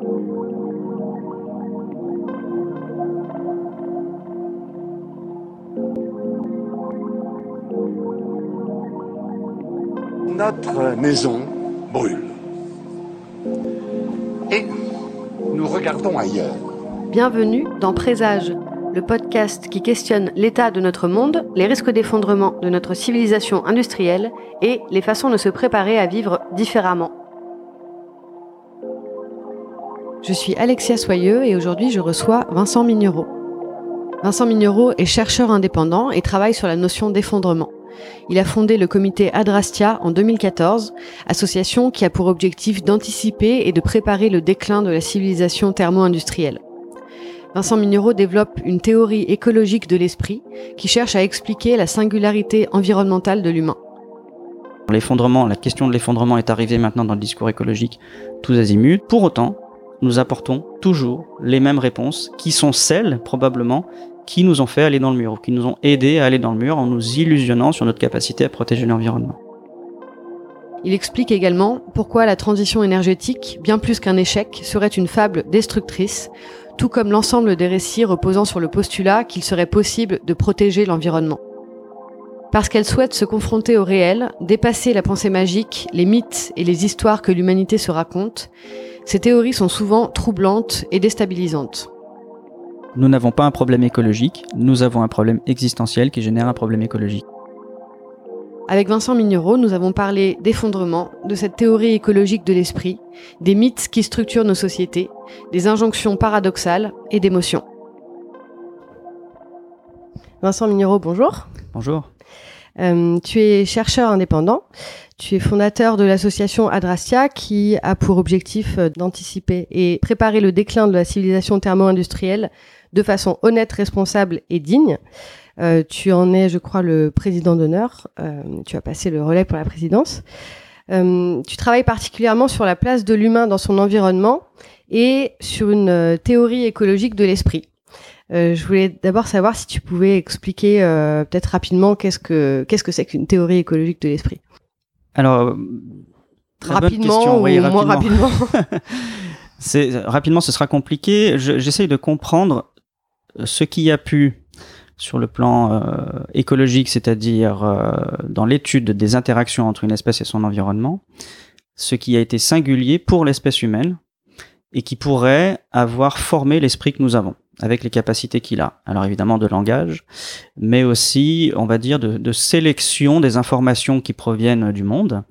Notre maison brûle. Et nous regardons ailleurs. Bienvenue dans Présage, le podcast qui questionne l'état de notre monde, les risques d'effondrement de notre civilisation industrielle et les façons de se préparer à vivre différemment. Je suis Alexia Soyeux et aujourd'hui je reçois Vincent Mignereau. Vincent Mignereau est chercheur indépendant et travaille sur la notion d'effondrement. Il a fondé le comité Adrastia en 2014, association qui a pour objectif d'anticiper et de préparer le déclin de la civilisation thermo-industrielle. Vincent Mignereau développe une théorie écologique de l'esprit qui cherche à expliquer la singularité environnementale de l'humain. L'effondrement, la question de l'effondrement est arrivée maintenant dans le discours écologique tous azimuts. Pour autant, nous apportons toujours les mêmes réponses qui sont celles, probablement, qui nous ont fait aller dans le mur, ou qui nous ont aidés à aller dans le mur en nous illusionnant sur notre capacité à protéger l'environnement. Il explique également pourquoi la transition énergétique, bien plus qu'un échec, serait une fable destructrice, tout comme l'ensemble des récits reposant sur le postulat qu'il serait possible de protéger l'environnement. Parce qu'elle souhaite se confronter au réel, dépasser la pensée magique, les mythes et les histoires que l'humanité se raconte, ces théories sont souvent troublantes et déstabilisantes. Nous n'avons pas un problème écologique, nous avons un problème existentiel qui génère un problème écologique. Avec Vincent Mignereau, nous avons parlé d'effondrement, de cette théorie écologique de l'esprit, des mythes qui structurent nos sociétés, des injonctions paradoxales et d'émotions. Vincent Mignereau, bonjour. Bonjour. Euh, tu es chercheur indépendant. Tu es fondateur de l'association Adrastia qui a pour objectif euh, d'anticiper et préparer le déclin de la civilisation thermo-industrielle de façon honnête, responsable et digne. Euh, tu en es, je crois, le président d'honneur. Euh, tu as passé le relais pour la présidence. Euh, tu travailles particulièrement sur la place de l'humain dans son environnement et sur une euh, théorie écologique de l'esprit. Euh, je voulais d'abord savoir si tu pouvais expliquer euh, peut-être rapidement qu'est-ce que qu'est-ce que c'est qu'une théorie écologique de l'esprit. Alors, très bonne Rapidement question, ou oui, moins rapidement. C'est rapidement, ce sera compliqué. Je- J'essaye de comprendre ce qui a pu, sur le plan euh, écologique, c'est-à-dire euh, dans l'étude des interactions entre une espèce et son environnement, ce qui a été singulier pour l'espèce humaine et qui pourrait avoir formé l'esprit que nous avons avec les capacités qu'il a. Alors évidemment de langage, mais aussi, on va dire, de, sélection des informations qui proviennent du monde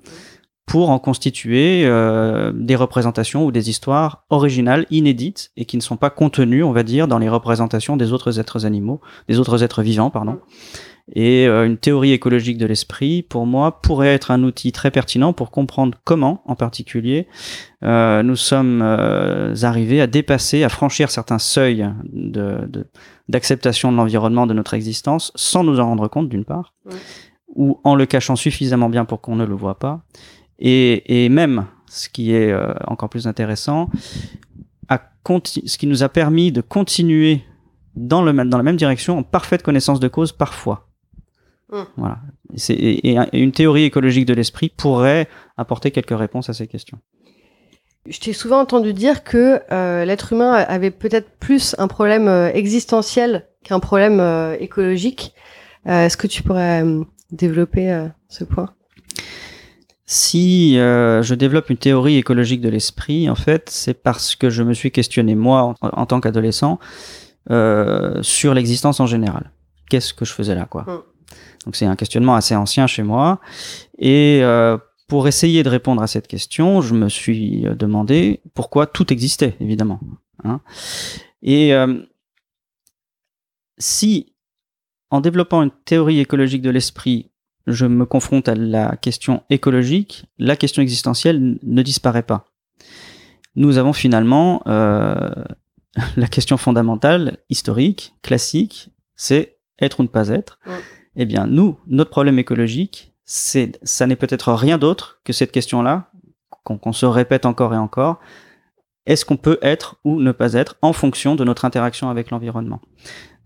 pour en constituer euh, des représentations ou des histoires originales, inédites, et qui ne sont pas contenues, on va dire, dans les représentations des autres êtres animaux, des autres êtres vivants, pardon. Et euh, une théorie écologique de l'esprit, pour moi, pourrait être un outil très pertinent pour comprendre comment, en particulier, euh, nous sommes euh, arrivés à dépasser, à franchir certains seuils de- de- d'acceptation de, l'environnement, de notre existence, sans nous en rendre compte, d'une part, Ouais. ou en le cachant suffisamment bien pour qu'on ne le voit pas, et, et même, ce qui est euh, encore plus intéressant, à ce qui nous a permis de continuer dans, le, dans la même direction en parfaite connaissance de cause parfois. Mm. Voilà. Et une théorie écologique de l'esprit pourrait apporter quelques réponses à ces questions. Je t'ai souvent entendu dire que euh, l'être humain avait peut-être plus un problème euh, existentiel qu'un problème euh, écologique. Est-ce que tu pourrais euh, développer ce point? Si je développe une théorie écologique de l'esprit, en fait, c'est parce que je me suis questionné, moi, en, en tant qu'adolescent, sur l'existence en général. Qu'est-ce que je faisais là, quoi? Mm. Donc c'est un questionnement assez ancien chez moi. Et euh, pour essayer de répondre à cette question, je me suis euh, demandé pourquoi tout existait, évidemment. hein. Et euh, si, en développant une théorie écologique de l'esprit, je me confronte à la question écologique, la question existentielle ne disparaît pas. Nous avons finalement euh, la question fondamentale, historique, classique, c'est être ou ne pas être. Eh bien, nous, notre problème écologique, c'est, ça n'est peut-être rien d'autre que cette question-là, qu'on se répète encore et encore. Est-ce qu'on peut être ou ne pas être en fonction de notre interaction avec l'environnement?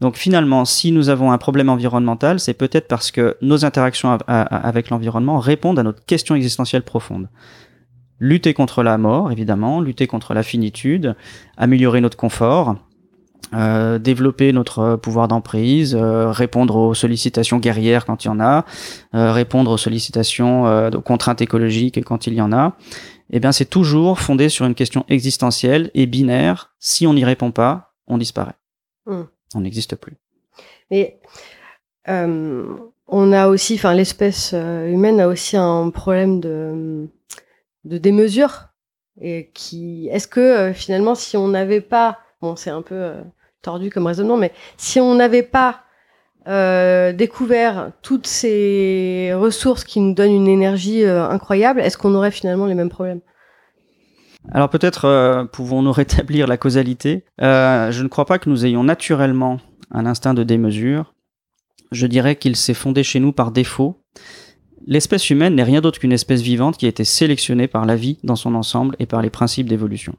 Donc finalement, si nous avons un problème environnemental, c'est peut-être parce que nos interactions avec l'environnement répondent à notre question existentielle profonde. lutter contre la mort, évidemment, lutter contre la finitude, améliorer notre confort, euh, développer notre pouvoir d'emprise, euh, répondre aux sollicitations guerrières quand il y en a, euh, répondre aux sollicitations, euh, aux contraintes écologiques quand il y en a, eh bien c'est toujours fondé sur une question existentielle et binaire. Si on n'y répond pas, on disparaît. Mm. On n'existe plus. Mais euh, on a aussi, enfin, l'espèce euh, humaine a aussi un problème de, de démesure. Et qui, est-ce que euh, finalement, si on n'avait pas, bon, c'est un peu euh, tordu comme raisonnement, mais si on n'avait pas euh, découvert toutes ces ressources qui nous donnent une énergie euh, incroyable, est-ce qu'on aurait finalement les mêmes problèmes? Alors peut-être pouvons-nous rétablir la causalité? Je ne crois pas que nous ayons naturellement un instinct de démesure. Je dirais qu'il s'est fondé chez nous par défaut. L'espèce humaine n'est rien d'autre qu'une espèce vivante qui a été sélectionnée par la vie dans son ensemble et par les principes d'évolution.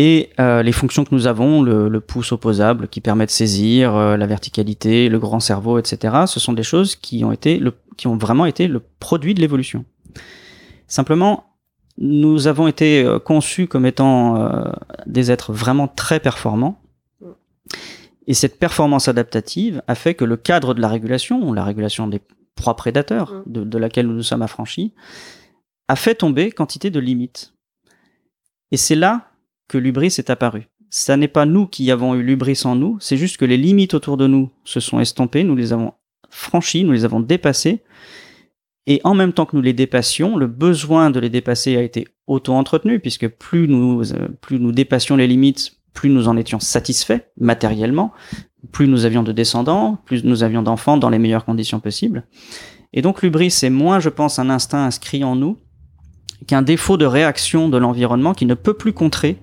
Et euh, les fonctions que nous avons, le, le pouce opposable qui permet de saisir, euh, la verticalité, le grand cerveau, etc., ce sont des choses qui ont, été le, qui ont vraiment été le produit de l'évolution. Simplement, nous avons été euh, conçus comme étant euh, des êtres vraiment très performants. Et cette performance adaptative a fait que le cadre de la régulation, la régulation des proies prédateurs, Mm. de, de laquelle nous nous sommes affranchis, a fait tomber quantité de limites. Et c'est là que l'ubris est apparu. Ça n'est pas nous qui avons eu l'ubris en nous, c'est juste que les limites autour de nous se sont estompées, nous les avons franchies, nous les avons dépassées, et en même temps que nous les dépassions, le besoin de les dépasser a été auto-entretenu, puisque plus nous, euh, plus nous dépassions les limites, plus nous en étions satisfaits matériellement, plus nous avions de descendants, plus nous avions d'enfants dans les meilleures conditions possibles. Et donc l'ubris, c'est moins, je pense, un instinct inscrit en nous qu'un défaut de réaction de l'environnement qui ne peut plus contrer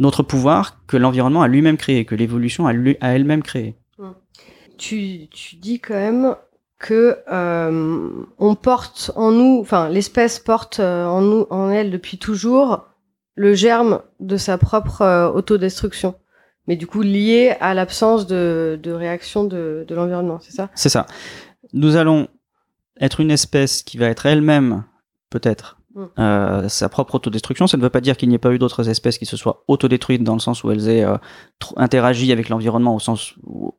notre pouvoir que l'environnement a lui-même créé, que l'évolution a, elle-même créé. tu, tu dis quand même que euh, on porte en nous, enfin l'espèce porte euh, en nous, en elle depuis toujours le germe de sa propre euh, autodestruction, mais du coup lié à l'absence de, de réaction de, de l'environnement, c'est ça? C'est ça. Nous allons être une espèce qui va être elle-même, peut-être. Euh, sa propre autodestruction. Ça ne veut pas dire qu'il n'y ait pas eu d'autres espèces qui se soient autodétruites dans le sens où elles aient euh, interagi avec l'environnement, au sens où,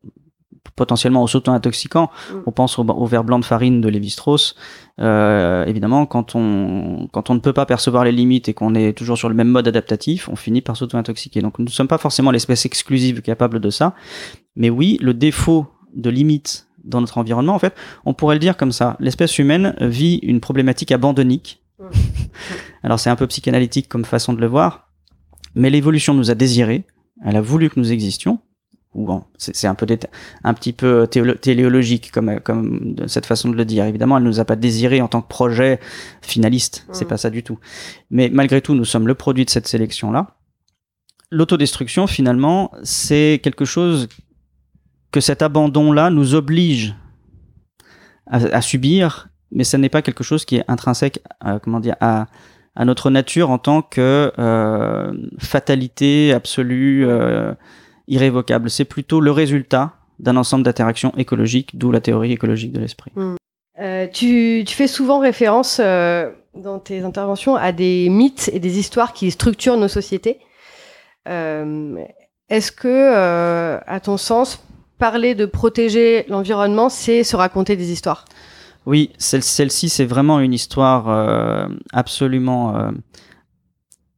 potentiellement au s'auto-intoxiquant. Mm. On pense au, au verre blanc de farine de Lévi-Strauss. Euh, évidemment, quand on, quand on ne peut pas percevoir les limites et qu'on est toujours sur le même mode adaptatif, on finit par s'auto-intoxiquer. Donc nous ne sommes pas forcément l'espèce exclusive capable de ça. Mais oui, le défaut de limite dans notre environnement, en fait, on pourrait le dire comme ça. L'espèce humaine vit une problématique abandonnique. Alors c'est un peu psychanalytique comme façon de le voir, mais l'évolution nous a désiré, elle a voulu que nous existions, ou bon, c'est un peu un petit peu téléologique comme comme de cette façon de le dire. Évidemment, elle nous a pas désiré en tant que projet finaliste, c'est Mm. pas ça du tout. Mais malgré tout, nous sommes le produit de cette sélection là. L'autodestruction, finalement, c'est quelque chose que cet abandon-là nous oblige à, à subir, mais ce n'est pas quelque chose qui est intrinsèque, euh, comment dire, à, notre nature en tant que euh, fatalité absolue, euh, irrévocable. C'est plutôt le résultat d'un ensemble d'interactions écologiques, d'où la théorie écologique de l'esprit. Euh, tu, fais souvent référence dans tes interventions à des mythes et des histoires qui structurent nos sociétés. Est-ce que, à ton sens, parler de protéger l'environnement, c'est se raconter des histoires? Oui, celle- celle-ci, c'est vraiment une histoire euh, absolument euh,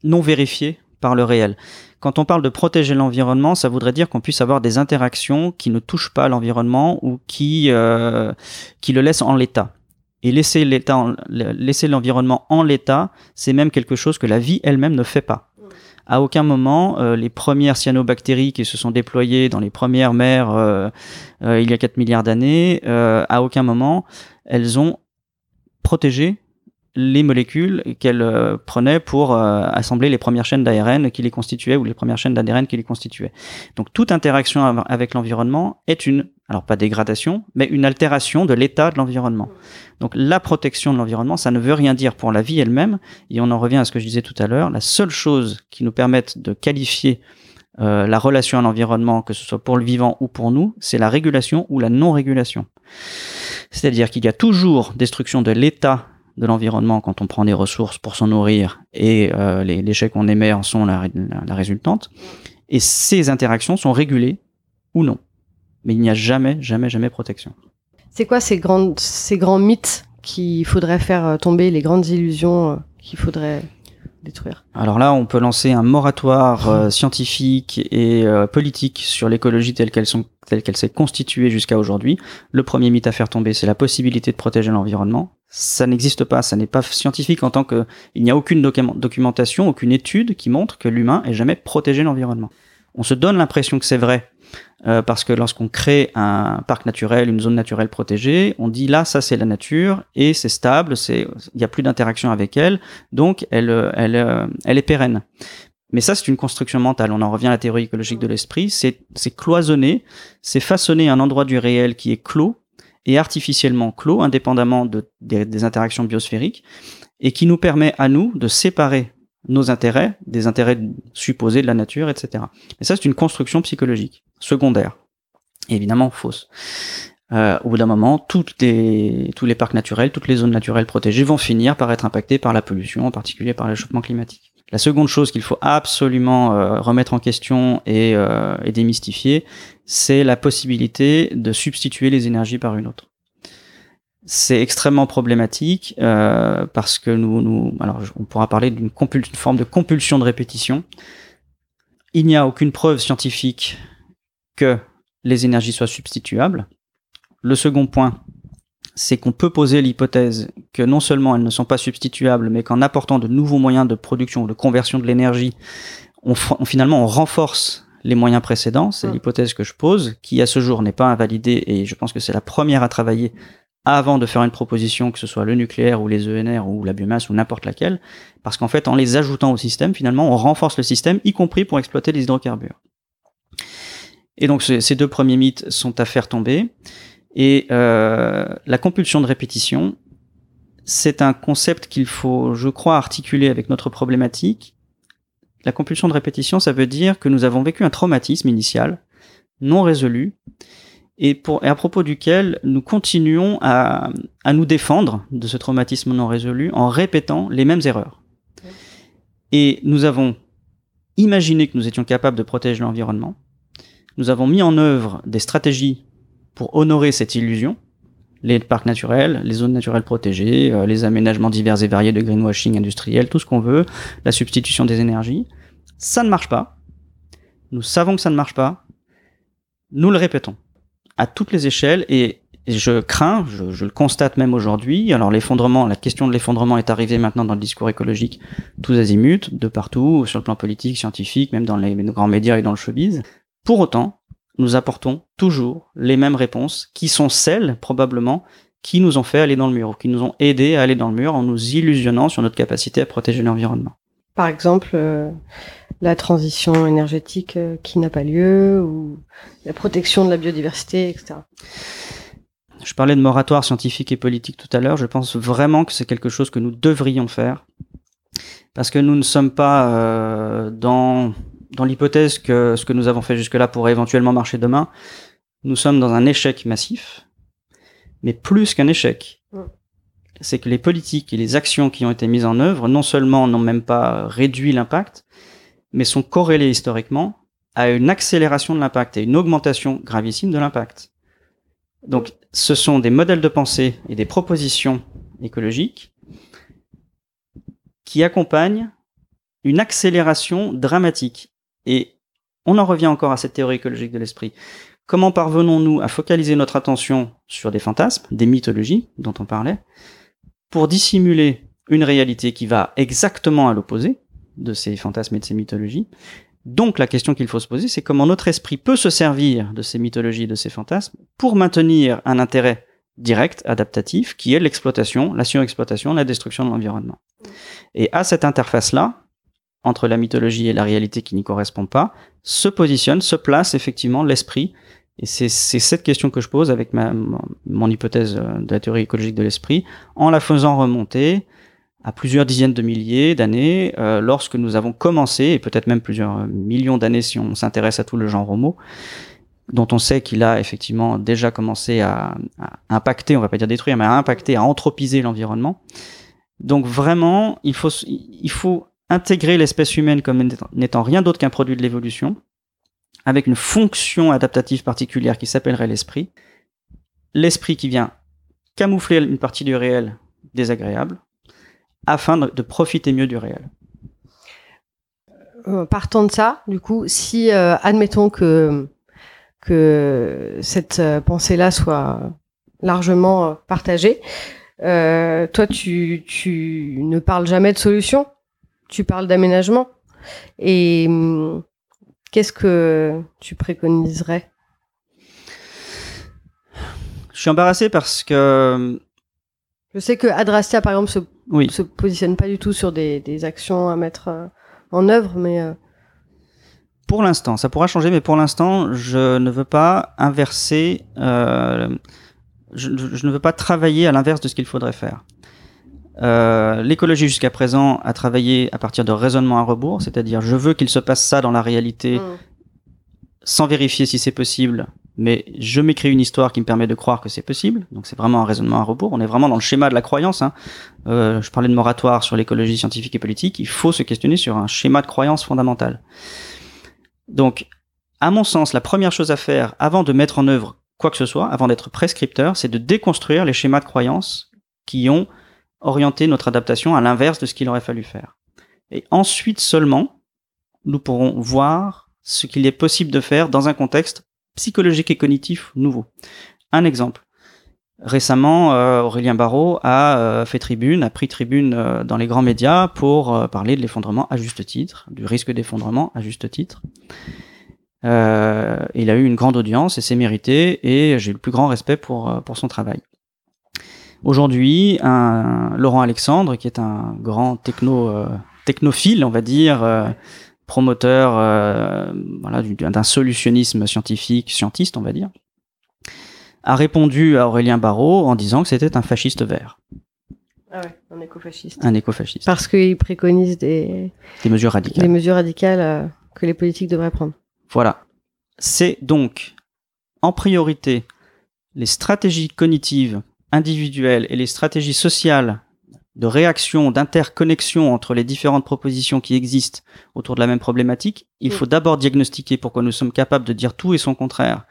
non vérifiée par le réel. Quand on parle de protéger l'environnement, ça voudrait dire qu'on puisse avoir des interactions qui ne touchent pas l'environnement ou qui, euh, le laissent en l'état. Et laisser l'environnement en l'état, c'est même quelque chose que la vie elle-même ne fait pas. À aucun moment, les premières cyanobactéries qui se sont déployées dans les premières mers il y a 4 milliards d'années, à aucun moment elles ont protégé les molécules qu'elles euh, prenaient pour euh, assembler les premières chaînes d'ARN qui les constituaient ou les premières chaînes d'ADN qui les constituaient. Donc toute interaction av- avec l'environnement est une, alors pas dégradation, mais une altération de l'état de l'environnement. Donc la protection de l'environnement, ça ne veut rien dire pour la vie elle-même, et on en revient à ce que je disais tout à l'heure, la seule chose qui nous permette de qualifier euh, la relation à l'environnement, que ce soit pour le vivant ou pour nous, c'est la régulation ou la non-régulation. C'est-à-dire qu'il y a toujours destruction de l'état de l'environnement quand on prend des ressources pour s'en nourrir et euh, les déchets qu'on émet en sont la, résultante. Et ces interactions sont régulées ou non. Mais il n'y a jamais, jamais, jamais protection. C'est quoi ces, ces grands mythes qu'il faudrait faire euh, tomber, les grandes illusions euh, qu'il faudrait Alors là, on peut lancer un moratoire euh, scientifique et euh, politique sur l'écologie telle qu'elle telle qu'elle s'est constituée jusqu'à aujourd'hui. Le premier mythe à faire tomber, c'est la possibilité de protéger l'environnement. Ça n'existe pas, ça n'est pas scientifique en tant que il n'y a aucune documentation, aucune étude qui montre que l'humain ait jamais protégé l'environnement. On se donne l'impression que c'est vrai euh, parce que lorsqu'on crée un parc naturel, une zone naturelle protégée, on dit là, ça c'est la nature et c'est stable, c'est il n'y a plus d'interaction avec elle, donc elle, elle, euh, elle est pérenne. Mais ça, c'est une construction mentale. On en revient à la théorie écologique de l'esprit. C'est, c'est cloisonner, c'est façonner un endroit du réel qui est clos et artificiellement clos, indépendamment de, des interactions biosphériques, et qui nous permet à nous de séparer nos intérêts, des intérêts supposés de la nature, etc. Et ça, c'est une construction psychologique, secondaire, évidemment fausse. Euh, au bout d'un moment, tous les parcs naturels, toutes les zones naturelles protégées vont finir par être impactées par la pollution, en particulier par le réchauffement climatique. La seconde chose qu'il faut absolument euh, remettre en question euh, et démystifier, c'est la possibilité de substituer les énergies par une autre c'est extrêmement problématique euh, parce que nous, nous, alors on pourra parler d'une forme de compulsion de répétition. Il n'y a aucune preuve scientifique que les énergies soient substituables. Le second point, c'est qu'on peut poser l'hypothèse que non seulement elles ne sont pas substituables, mais qu'en apportant de nouveaux moyens de production, de conversion de l'énergie, on, finalement on renforce les moyens précédents. C'est l'hypothèse que je pose, qui à ce jour n'est pas invalidée, et je pense que c'est la première à travailler avant de faire une proposition, que ce soit le nucléaire ou les ENR ou la biomasse ou n'importe laquelle, parce qu'en fait, en les ajoutant au système, finalement, on renforce le système, y compris pour exploiter les hydrocarbures. Et donc, ces deux premiers mythes sont à faire tomber. Et euh, la compulsion de répétition, c'est un concept qu'il faut, je crois, articuler avec notre problématique. La compulsion de répétition, ça veut dire que nous avons vécu un traumatisme initial, non résolu, et, pour, et à propos duquel nous continuons à, à nous défendre de ce traumatisme non résolu en répétant les mêmes erreurs. Et nous avons imaginé que nous étions capables de protéger l'environnement. Nous avons mis en œuvre des stratégies pour honorer cette illusion, les parcs naturels, les zones naturelles protégées, euh, les aménagements divers et variés de greenwashing industriel, tout ce qu'on veut, la substitution des énergies. Ça ne marche pas. Nous savons que ça ne marche pas. Nous le répétons à toutes les échelles et je crains, je, le constate même aujourd'hui. Alors l'effondrement, la question de l'effondrement est arrivée maintenant dans le discours écologique tous azimuts, de partout, sur le plan politique, scientifique, même dans les, grands médias et dans le showbiz. Pour autant, nous apportons toujours les mêmes réponses, qui sont celles probablement qui nous ont fait aller dans le mur, ou qui nous ont aidés à aller dans le mur en nous illusionnant sur notre capacité à protéger l'environnement. Par exemple, euh, la transition énergétique euh, qui n'a pas lieu ou la protection de la biodiversité, etc. Je parlais de moratoire scientifique et politique tout à l'heure. Je pense vraiment que c'est quelque chose que nous devrions faire parce que nous ne sommes pas euh, dans dans l'hypothèse que ce que nous avons fait jusque-là pourrait éventuellement marcher demain. Nous sommes dans un échec massif, mais plus qu'un échec. C'est que les politiques et les actions qui ont été mises en œuvre, non seulement n'ont même pas réduit l'impact, mais sont corrélés historiquement à une accélération de l'impact et une augmentation gravissime de l'impact. Donc, ce sont des modèles de pensée et des propositions écologiques qui accompagnent une accélération dramatique. Et on en revient encore à cette théorie écologique de l'esprit. Comment parvenons-nous à focaliser notre attention sur des fantasmes, des mythologies dont on parlait, pour dissimuler une réalité qui va exactement à l'opposé, de ces fantasmes et de ces mythologies. Donc la question qu'il faut se poser, c'est comment notre esprit peut se servir de ces mythologies, de ces fantasmes, pour maintenir un intérêt direct, adaptatif, qui est l'exploitation, la surexploitation, la destruction de l'environnement. Et à cette interface-là, entre la mythologie et la réalité qui n'y correspond pas, se positionne, se place effectivement l'esprit. Et c'est cette question que je pose avec ma, mon hypothèse de la théorie écologique de l'esprit, en la faisant remonter à plusieurs dizaines de milliers d'années, euh, lorsque nous avons commencé, et peut-être même plusieurs millions d'années si on s'intéresse à tout le genre homo, dont on sait qu'il a effectivement déjà commencé à, à, impacter, on va pas dire détruire, mais à impacter, à anthropiser l'environnement. Donc vraiment, il faut, il faut intégrer l'espèce humaine comme n'étant rien d'autre qu'un produit de l'évolution, avec une fonction adaptative particulière qui s'appellerait l'esprit. L'esprit qui vient camoufler une partie du réel désagréable, afin de, profiter mieux du réel. Euh, partant de ça, du coup, si euh, admettons que que cette euh, pensée-là soit largement partagée, toi, tu, tu ne parles jamais de solution, tu parles d'aménagement. Et hum, qu'est-ce que tu préconiserais? Je suis embarrassé parce que je sais que Adrastia, par exemple, se, se positionne pas du tout sur des, des actions à mettre euh, en œuvre, mais. Euh, pour l'instant, ça pourra changer, mais pour l'instant, je ne veux pas inverser. Euh, je, je, ne veux pas travailler à l'inverse de ce qu'il faudrait faire. Euh, L'écologie jusqu'à présent a travaillé à partir de raisonnement à rebours, c'est-à-dire je veux qu'il se passe ça dans la réalité, mm. sans vérifier si c'est possible, mais je m'écris une histoire qui me permet de croire que c'est possible. Donc c'est vraiment un raisonnement à rebours. On est vraiment dans le schéma de la croyance. Hein. Euh, je parlais de moratoire sur l'écologie scientifique et politique. Il faut se questionner sur un schéma de croyance fondamental. Donc, à mon sens, la première chose à faire avant de mettre en œuvre quoi que ce soit, avant d'être prescripteur, c'est de déconstruire les schémas de croyance qui ont orienté notre adaptation à l'inverse de ce qu'il aurait fallu faire. Et ensuite seulement, nous pourrons voir ce qu'il est possible de faire dans un contexte psychologique et cognitif nouveau. Un exemple. Récemment, euh, Aurélien Barraud a euh, fait tribune, a pris tribune euh, dans les grands médias pour parler de l'effondrement à juste titre, du risque d'effondrement à juste titre. il a eu une grande audience et c'est mérité et j'ai le plus grand respect pour, pour son travail. Aujourd'hui, un Laurent Alexandre, qui est un grand techno, technophile, on va dire, promoteur euh, voilà, d'un solutionnisme scientifique, scientiste, on va dire, a répondu à Aurélien Barraud en disant que c'était un fasciste vert. Ah ouais, un écofasciste. Un écofasciste. Parce qu'il préconise des, des mesures radicales. Des mesures radicales euh, que les politiques devraient prendre. Voilà. C'est donc en priorité les stratégies cognitives individuelles et les stratégies sociales de réaction, d'interconnexion entre les différentes propositions qui existent autour de la même problématique, il mm. faut d'abord diagnostiquer pourquoi nous sommes capables de dire tout et son contraire,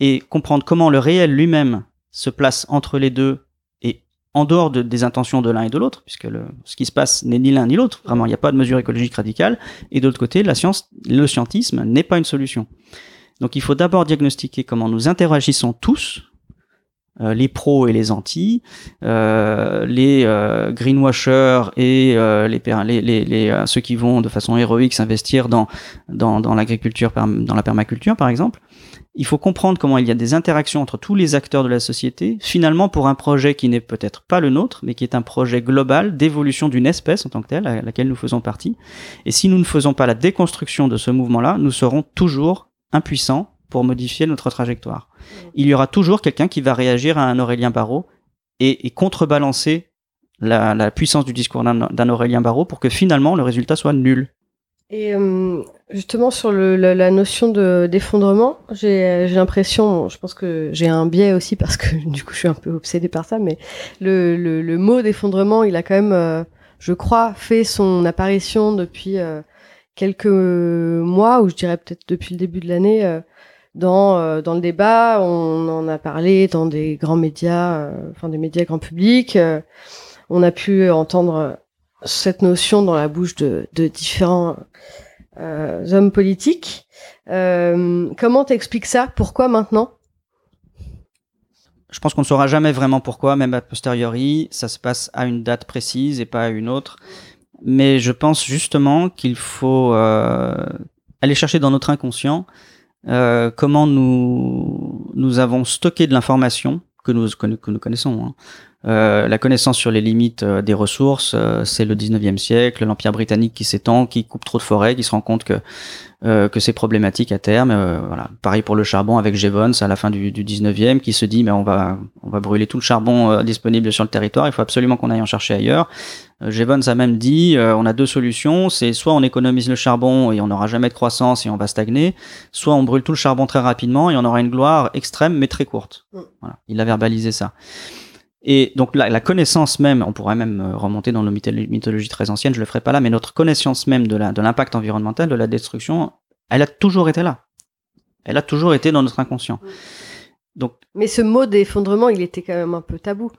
et comprendre comment le réel lui-même se place entre les deux et en dehors de, des intentions de l'un et de l'autre, puisque le, ce qui se passe n'est ni l'un ni l'autre, vraiment il n'y a pas de mesure écologique radicale, et d'autre côté, la science, le scientisme n'est pas une solution. Donc il faut d'abord diagnostiquer comment nous interagissons tous les pros et les anti, euh, les euh, greenwashers et les, les, les, ceux qui vont de façon héroïque s'investir dans, dans, dans l'agriculture, dans la permaculture par exemple. Il faut comprendre comment il y a des interactions entre tous les acteurs de la société, finalement pour un projet qui n'est peut-être pas le nôtre, mais qui est un projet global d'évolution d'une espèce en tant que telle, à laquelle nous faisons partie. Et si nous ne faisons pas la déconstruction de ce mouvement-là, nous serons toujours impuissants pour modifier notre trajectoire. Il y aura toujours quelqu'un qui va réagir à un Aurélien Barraud et, contrebalancer la, puissance du discours d'un Aurélien Barraud pour que finalement le résultat soit nul. Et euh, justement sur la, notion d'effondrement, j'ai l'impression, je pense que j'ai un biais aussi parce que du coup je suis un peu obsédée par ça, mais le, mot d'effondrement, il a quand même, euh, je crois, fait son apparition depuis euh, quelques mois, ou je dirais peut-être depuis le début de l'année, dans, euh, dans le débat, on en a parlé dans des grands médias, euh, enfin des médias grand public. Euh, on a pu entendre cette notion dans la bouche de, de différents hommes politiques. comment t'expliques ça? Pourquoi maintenant? Je pense qu'on ne saura jamais vraiment pourquoi, même a posteriori, ça se passe à une date précise et pas à une autre. Mais je pense justement qu'il faut aller chercher dans notre inconscient euh, comment nous, nous avons stocké de l'information que nous, connaissons. Hein. Euh, la connaissance sur les limites euh, des ressources, euh, c'est le 19e siècle, l'Empire britannique qui s'étend, qui coupe trop de forêts, qui se rend compte que euh, que c'est problématique à terme. Euh, voilà. Pareil pour le charbon avec Jevons à la fin du, du 19e qui se dit mais on va on va brûler tout le charbon disponible sur le territoire, il faut absolument qu'on aille en chercher ailleurs. Jevons a même dit on a deux solutions, c'est soit on économise le charbon et on n'aura jamais de croissance et on va stagner, soit on brûle tout le charbon très rapidement et on aura une gloire extrême mais très courte. Mm. Voilà. Il a verbalisé ça. Et donc la, la, connaissance même, on pourrait même euh, remonter dans nos mythologies très anciennes, je le ferai pas là, mais notre connaissance même de l'impact environnemental, de la destruction, elle a toujours été là. Elle a toujours été dans notre inconscient. Donc, mais ce mot d'effondrement, il était quand même un peu tabou.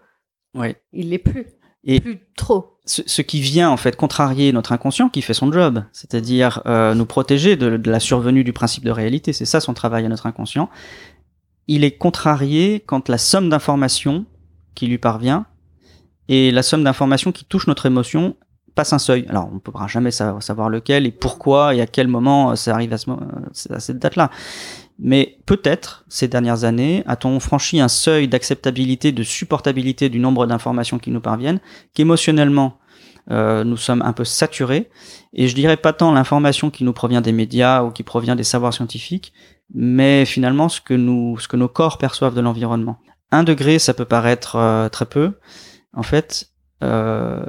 Oui. Il l'est plus. Et plus trop. Ce, qui vient en fait contrarier notre inconscient qui fait son job, c'est-à-dire euh, nous protéger de, de, la survenue du principe de réalité. C'est ça son travail à notre inconscient. Il est contrarié quand la somme d'informations qui lui parvient et la somme d'informations qui touche notre émotion passe un seuil. Alors, on ne pourra jamais savoir lequel et pourquoi et à quel moment ça arrive à, ce, à cette date-là. Mais peut-être, ces dernières années, a-t-on franchi un seuil d'acceptabilité, de supportabilité du nombre d'informations qui nous parviennent, qu'émotionnellement, euh, nous sommes un peu saturés. Et je dirais pas tant l'information qui nous provient des médias ou qui provient des savoirs scientifiques, mais finalement ce que nos corps perçoivent de l'environnement. Un degré, ça peut paraître euh, très peu. En fait, euh,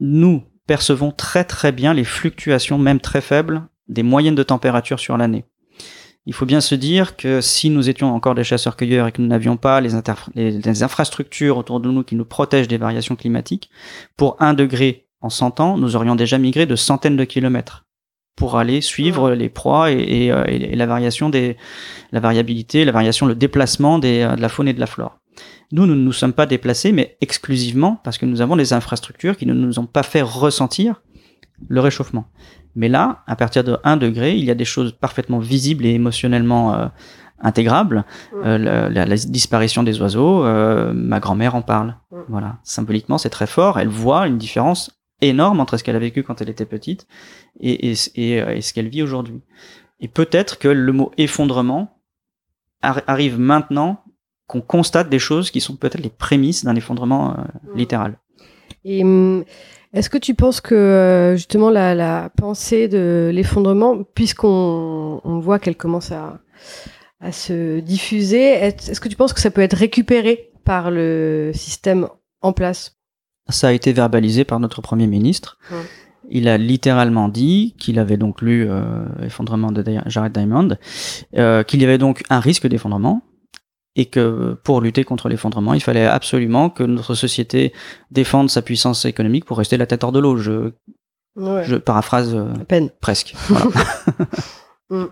nous percevons très très bien les fluctuations, même très faibles, des moyennes de température sur l'année. Il faut bien se dire que si nous étions encore des chasseurs-cueilleurs et que nous n'avions pas les, les, infrastructures autour de nous qui nous protègent des variations climatiques, pour un degré en 100 ans, nous aurions déjà migré de centaines de kilomètres pour aller suivre les proies et, euh, et, et, la variation des, la variabilité, la variation, le déplacement des, euh, de la faune et de la flore. Nous, nous ne nous sommes pas déplacés, mais exclusivement parce que nous avons des infrastructures qui ne nous ont pas fait ressentir le réchauffement. Mais là, à partir de 1 degré, il y a des choses parfaitement visibles et émotionnellement euh, intégrables. Euh, la, disparition des oiseaux, euh, ma grand-mère en parle. Voilà, symboliquement, c'est très fort. Elle voit une différence énorme entre ce qu'elle a vécu quand elle était petite et, et, et, ce qu'elle vit aujourd'hui. Et peut-être que le mot effondrement arrive maintenant qu'on constate des choses qui sont peut-être les prémices d'un effondrement littéral. Et hum, est-ce que tu penses que euh, justement la, la pensée de l'effondrement, puisqu'on on voit qu'elle commence à, à, se diffuser, est-ce que tu penses que ça peut être récupéré par le système en place Ça a été verbalisé par notre Premier ministre. Il a littéralement dit qu'il avait donc lu euh, Effondrement de Jared Diamond, euh, qu'il y avait donc un risque d'effondrement, et que pour lutter contre l'effondrement, il fallait absolument que notre société défende sa puissance économique pour rester la tête hors de l'eau. Je, je paraphrase euh, peine. presque. Mm.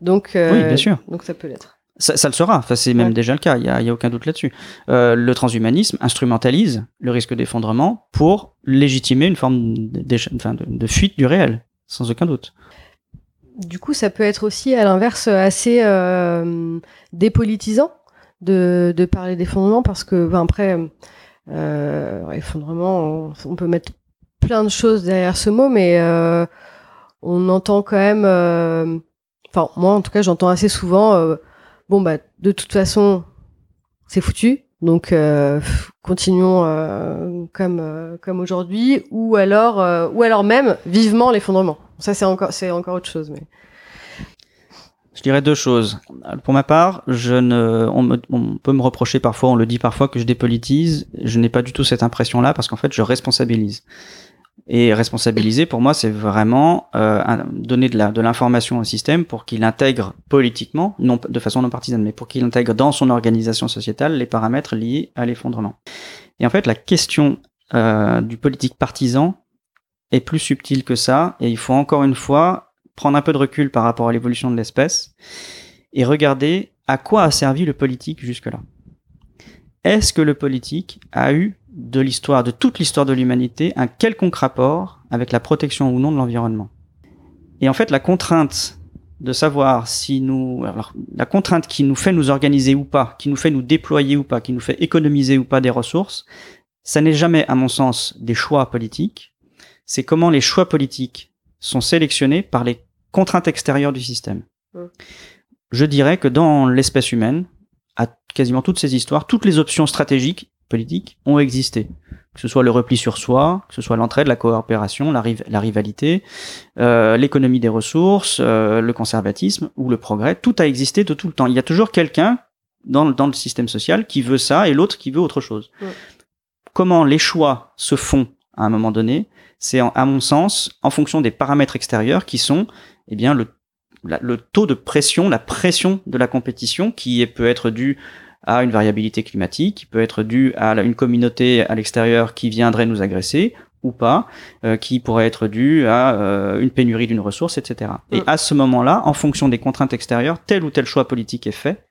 donc, euh, oui, bien sûr. Donc ça peut l'être. Ça, ça, le sera, enfin, c'est même déjà le cas, il n'y a, aucun doute là-dessus. Euh, le transhumanisme instrumentalise le risque d'effondrement pour légitimer une forme de, enfin, de, de, fuite du réel, sans aucun doute. Du coup, ça peut être aussi, à l'inverse, assez euh, dépolitisant de, de parler d'effondrement parce que ben, après euh, effondrement on, peut mettre plein de choses derrière ce mot mais on entend quand même enfin moi en tout cas j'entends assez souvent bon bah de toute façon c'est foutu donc euh, continuons comme comme aujourd'hui ou alors ou alors même vivement l'effondrement ça c'est encore c'est encore autre chose mais je dirais deux choses. Pour ma part, je ne, on, on, peut me reprocher parfois, on le dit parfois que je dépolitise. Je n'ai pas du tout cette impression-là parce qu'en fait, je responsabilise. Et responsabiliser, pour moi, c'est vraiment euh, donner de l'information au système pour qu'il intègre politiquement, non de façon non partisane, mais pour qu'il intègre dans son organisation sociétale les paramètres liés à l'effondrement. Et en fait, la question euh, du politique partisan est plus subtile que ça, et il faut encore une fois prendre un peu de recul par rapport à l'évolution de l'espèce et regarder à quoi a servi le politique jusque-là. Est-ce que le politique a eu de l'histoire, de toute l'histoire de l'humanité, un quelconque rapport avec la protection ou non de l'environnement Et en fait, la contrainte de savoir si nous, alors, la contrainte qui nous fait nous organiser ou pas, qui nous fait nous déployer ou pas, qui nous fait économiser ou pas des ressources, ça n'est jamais, à mon sens, des choix politiques. C'est comment les choix politiques sont sélectionnés par les contraintes extérieures du système. Je dirais que dans l'espèce humaine, à quasiment toutes ces histoires, toutes les options stratégiques, politiques, ont existé. Que ce soit le repli sur soi, que ce soit l'entraide, la coopération, la, la rivalité, euh, l'économie des ressources, euh, le conservatisme ou le progrès, tout a existé de tout le temps. Il y a toujours quelqu'un dans, dans le système social qui veut ça et l'autre qui veut autre chose. Comment les choix se font à un moment donné c'est à mon sens en fonction des paramètres extérieurs qui sont eh bien le, le taux de pression, la pression de la compétition qui peut être due à une variabilité climatique, qui peut être due à une communauté à l'extérieur qui viendrait nous agresser ou pas, euh, qui pourrait être due à euh, une pénurie d'une ressource, etc. Et Mm. à ce moment-là, en fonction des contraintes extérieures, tel ou tel choix politique est fait.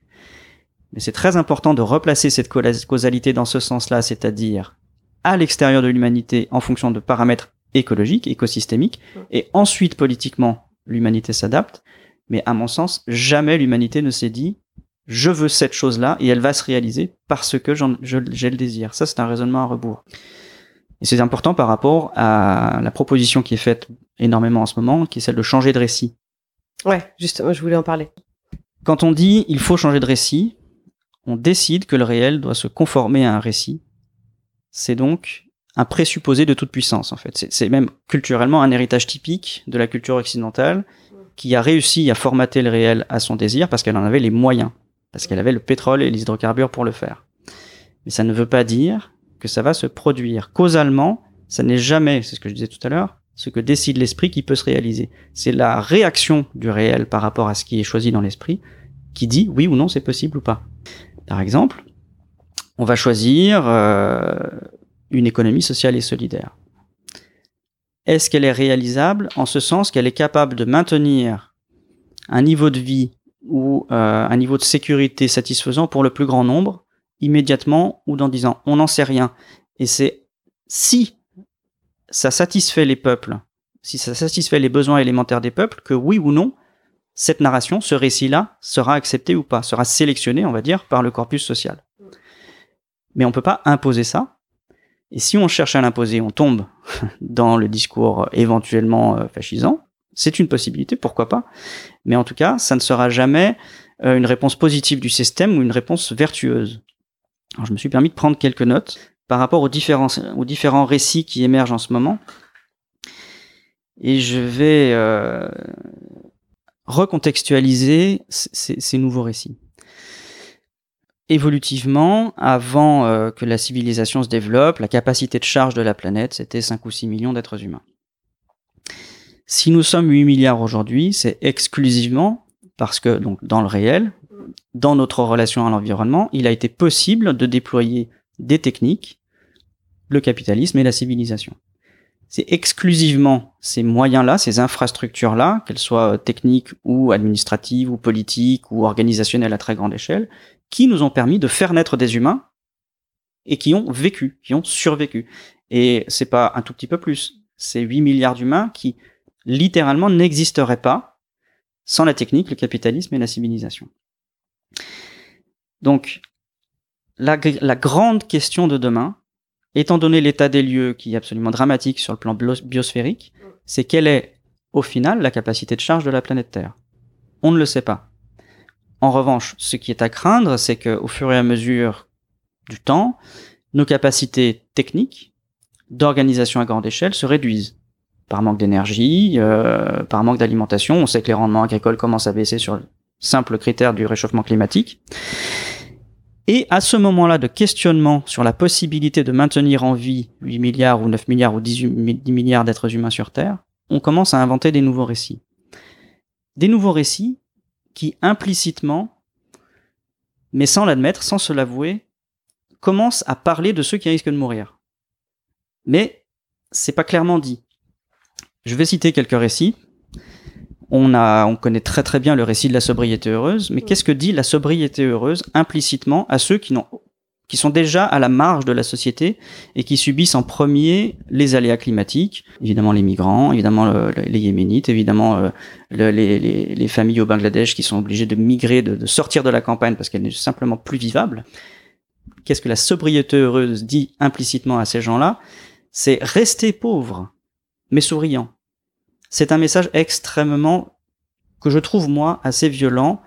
Mais c'est très important de replacer cette causalité dans ce sens-là, c'est-à-dire à l'extérieur de l'humanité en fonction de paramètres écologiques, écosystémiques, Mm. et ensuite politiquement, l'humanité s'adapte. Mais à mon sens, jamais l'humanité ne s'est dit je veux cette chose-là et elle va se réaliser parce que j'ai le désir. Ça, c'est un raisonnement à rebours. Et c'est important par rapport à la proposition qui est faite énormément en ce moment, qui est celle de changer de récit. Ouais, justement, je voulais en parler. Quand on dit il faut changer de récit, on décide que le réel doit se conformer à un récit. C'est donc un présupposé de toute puissance, en fait. C'est même culturellement un héritage typique de la culture occidentale qui a réussi à formater le réel à son désir parce qu'elle en avait les moyens, parce qu'elle avait le pétrole et les hydrocarbures pour le faire. Mais ça ne veut pas dire que ça va se produire. Causalement, ça n'est jamais, c'est ce que je disais tout à l'heure, ce que décide l'esprit qui peut se réaliser. C'est la réaction du réel par rapport à ce qui est choisi dans l'esprit qui dit oui ou non c'est possible ou pas. Par exemple, on va choisir euh, une économie sociale et solidaire. Est-ce qu'elle est réalisable en ce sens qu'elle est capable de maintenir un niveau de vie ou euh, un niveau de sécurité satisfaisant pour le plus grand nombre immédiatement ou dans 10 ans On n'en sait rien. Et c'est si ça satisfait les peuples, si ça satisfait les besoins élémentaires des peuples, que oui ou non, cette narration, ce récit-là, sera accepté ou pas, sera sélectionné, on va dire, par le corpus social. Mais on ne peut pas imposer ça. Et si on cherche à l'imposer, on tombe dans le discours éventuellement euh, fascisant. C'est une possibilité, pourquoi pas. Mais en tout cas, ça ne sera jamais euh, une réponse positive du système ou une réponse vertueuse. Alors, je me suis permis de prendre quelques notes par rapport aux différents, récits qui émergent en ce moment. Et je vais euh, recontextualiser ces, ces nouveaux récits. Évolutivement, avant euh, que la civilisation se développe, la capacité de charge de la planète, c'était 5 ou 6 millions d'êtres humains. Si nous sommes 8 milliards aujourd'hui, c'est exclusivement parce que, donc, dans le réel, dans notre relation à l'environnement, il a été possible de déployer des techniques, le capitalisme et la civilisation. C'est exclusivement ces moyens-là, ces infrastructures-là, qu'elles soient techniques ou administratives ou politiques ou organisationnelles à très grande échelle, qui nous ont permis de faire naître des humains et qui ont vécu, qui ont survécu. Et c'est pas un tout petit peu plus. C'est 8 milliards d'humains qui littéralement n'existeraient pas sans la technique, le capitalisme et la civilisation. Donc, la, la grande question de demain, étant donné l'état des lieux qui est absolument dramatique sur le plan biosphérique, c'est quelle est, au final, la capacité de charge de la planète Terre? On ne le sait pas. En revanche, ce qui est à craindre, c'est qu'au fur et à mesure du temps, nos capacités techniques d'organisation à grande échelle se réduisent. Par manque d'énergie, euh, par manque d'alimentation. On sait que les rendements agricoles commencent à baisser sur le simple critère du réchauffement climatique. Et à ce moment-là de questionnement sur la possibilité de maintenir en vie 8 milliards ou 9 milliards ou 18, 10 milliards d'êtres humains sur Terre, on commence à inventer des nouveaux récits. Des nouveaux récits qui implicitement, mais sans l'admettre, sans se l'avouer, commencent à parler de ceux qui risquent de mourir. Mais c'est pas clairement dit. Je vais citer quelques récits. On, a, on connaît très très bien le récit de la sobriété heureuse, mais qu'est-ce que dit la sobriété heureuse implicitement à ceux qui, n'ont, qui sont déjà à la marge de la société et qui subissent en premier les aléas climatiques, évidemment les migrants, évidemment le, les yéménites, évidemment euh, le, les, les, les, familles au Bangladesh qui sont obligées de migrer, de, de sortir de la campagne parce qu'elle n'est simplement plus vivable. Qu'est-ce que la sobriété heureuse dit implicitement à ces gens-là? C'est rester pauvre, mais souriant c'est un message extrêmement que je trouve moi assez violent.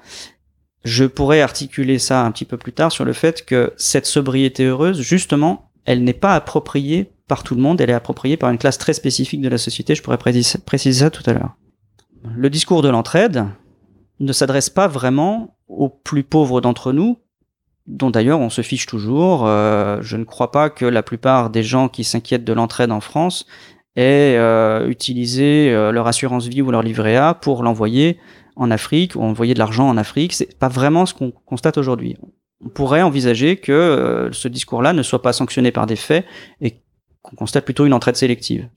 Je pourrais articuler ça un petit peu plus tard sur le fait que cette sobriété heureuse, justement, elle n'est pas appropriée par tout le monde, elle est appropriée par une classe très spécifique de la société. Je pourrais préciser, ça tout à l'heure. Le discours de l'entraide ne s'adresse pas vraiment aux plus pauvres d'entre nous, dont d'ailleurs on se fiche toujours. Euh, je ne crois pas que la plupart des gens qui s'inquiètent de l'entraide en France et euh, utiliser euh, leur assurance vie ou leur livret A pour l'envoyer en Afrique ou envoyer de l'argent en Afrique. C'est pas vraiment ce qu'on constate aujourd'hui. on pourrait envisager que euh, ce discours-là ne soit pas sanctionné par des faits et qu'on constate plutôt une entraide sélective.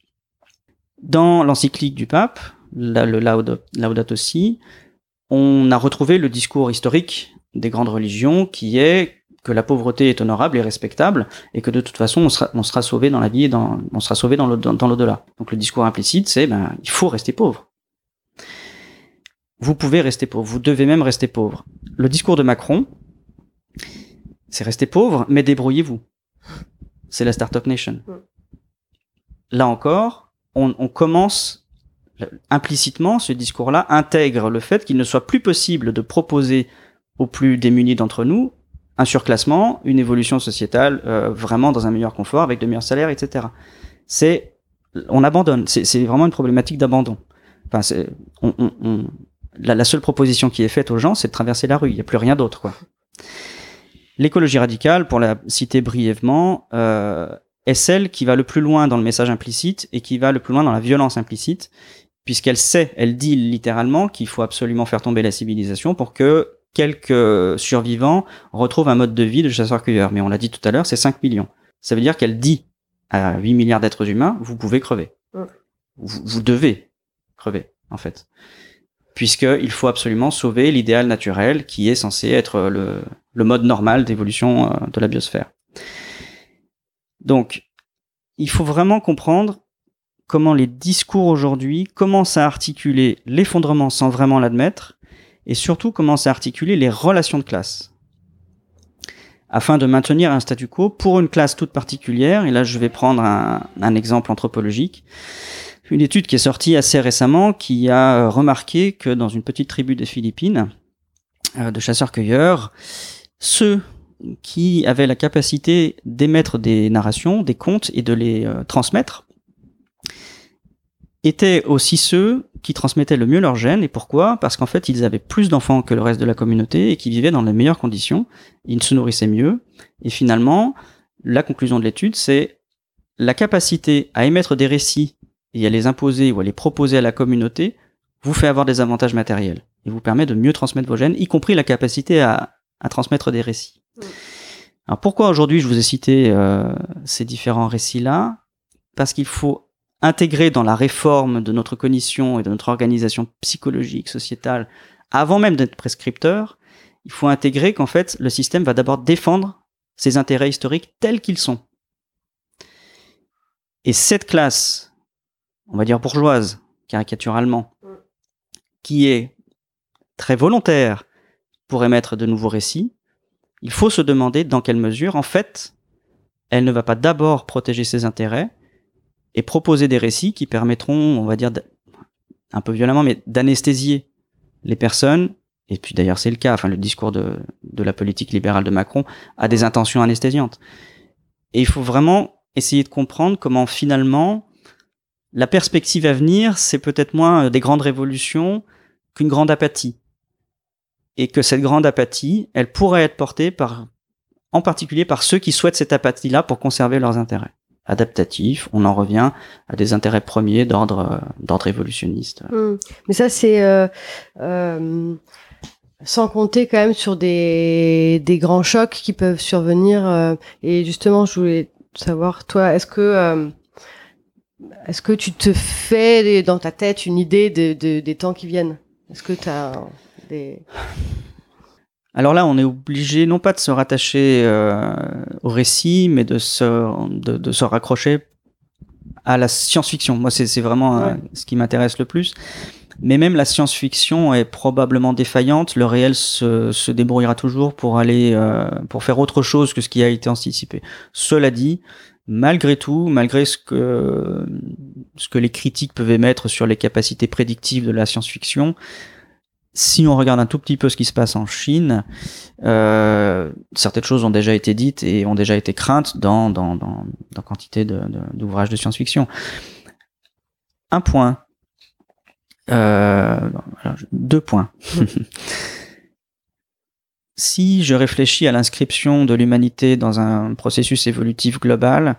Dans l'encyclique du pape, le Laudato Si, on a retrouvé le discours historique des grandes religions qui est que la pauvreté est honorable et respectable et que de toute façon on sera, on sera sauvé dans la vie et dans, on sera sauvé dans l'au-delà. Donc le discours implicite c'est ben il faut rester pauvre. Vous pouvez rester pauvre, vous devez même rester pauvre. Le discours de Macron, c'est rester pauvre, mais débrouillez-vous. C'est la Startup Nation. Là encore, on, on commence implicitement, ce discours-là intègre le fait qu'il ne soit plus possible de proposer aux plus démunis d'entre nous un surclassement, une évolution sociétale euh, vraiment dans un meilleur confort, avec de meilleurs salaires, etc. C'est, on abandonne. C'est vraiment une problématique d'abandon. Enfin, on, on, on, la, la, seule proposition qui est faite aux gens, c'est de traverser la rue. Il n'y a plus rien d'autre, quoi. L'écologie radicale, pour la citer brièvement, euh, est celle qui va le plus loin dans le message implicite et qui va le plus loin dans la violence implicite puisqu'elle sait, elle dit littéralement qu'il faut absolument faire tomber la civilisation pour que quelques survivants retrouvent un mode de vie de chasseur-cueilleur. Mais on l'a dit tout à l'heure, c'est 5 millions. Ça veut dire qu'elle dit à 8 milliards d'êtres humains, vous pouvez crever. Vous, vous, devez crever, en fait. Puisqu'il faut absolument sauver l'idéal naturel qui est censé être le, le mode normal d'évolution euh, de la biosphère. Donc, il faut vraiment comprendre comment les discours aujourd'hui commencent à articuler l'effondrement sans vraiment l'admettre, et surtout commencent à articuler les relations de classe. Afin de maintenir un statu quo pour une classe toute particulière, et là je vais prendre un, exemple anthropologique, une étude qui est sortie assez récemment qui a remarqué que dans une petite tribu des Philippines, euh, de chasseurs-cueilleurs, ceux qui avaient la capacité d'émettre des narrations, des contes et de les euh, transmettre, étaient aussi ceux qui transmettaient le mieux leur gène. Et pourquoi? Parce qu'en fait, ils avaient plus d'enfants que le reste de la communauté et qui vivaient dans les meilleures conditions. Ils se nourrissaient mieux. Et finalement, la conclusion de l'étude, c'est la capacité à émettre des récits et à les imposer ou à les proposer à la communauté vous fait avoir des avantages matériels et vous permet de mieux transmettre vos gènes, y compris la capacité à, à transmettre des récits. Alors pourquoi aujourd'hui je vous ai cité euh, ces différents récits-là? Parce qu'il faut intégrer dans la réforme de notre cognition et de notre organisation psychologique, sociétale, avant même d'être prescripteur, il faut intégrer qu'en fait, le système va d'abord défendre ses intérêts historiques tels qu'ils sont. Et cette classe, on va dire bourgeoise, caricaturalement, qui est très volontaire pour émettre de nouveaux récits, il faut se demander dans quelle mesure, en fait, elle ne va pas d'abord protéger ses intérêts, et proposer des récits qui permettront, on va dire, un peu violemment, mais d'anesthésier les personnes. Et puis d'ailleurs, c'est le cas. Enfin, le discours de, de la politique libérale de Macron a des intentions anesthésiantes. Et il faut vraiment essayer de comprendre comment finalement la perspective à venir, c'est peut-être moins euh, des grandes révolutions qu'une grande apathie. Et que cette grande apathie, elle pourrait être portée par, en particulier par ceux qui souhaitent cette apathie-là pour conserver leurs intérêts adaptatif, on en revient à des intérêts premiers d'ordre euh, d'ordre évolutionniste. Mmh. Mais ça c'est euh, euh, sans compter quand même sur des des grands chocs qui peuvent survenir euh, et justement je voulais savoir toi est-ce que euh, est-ce que tu te fais dans ta tête une idée de, de des temps qui viennent? Est-ce que tu as des alors là, on est obligé non pas de se rattacher euh, au récit, mais de se, de, de se raccrocher à la science-fiction. Moi, c'est vraiment euh, ce qui m'intéresse le plus. Mais même la science-fiction est probablement défaillante. Le réel se, se débrouillera toujours pour aller, euh, pour faire autre chose que ce qui a été anticipé. Cela dit, malgré tout, malgré ce que, ce que les critiques peuvent émettre sur les capacités prédictives de la science-fiction, si on regarde un tout petit peu ce qui se passe en Chine, euh, certaines choses ont déjà été dites et ont déjà été craintes dans, dans, dans, dans quantité d'ouvrages de, de science-fiction. Un point. Euh, deux points. si je réfléchis à l'inscription de l'humanité dans un processus évolutif global,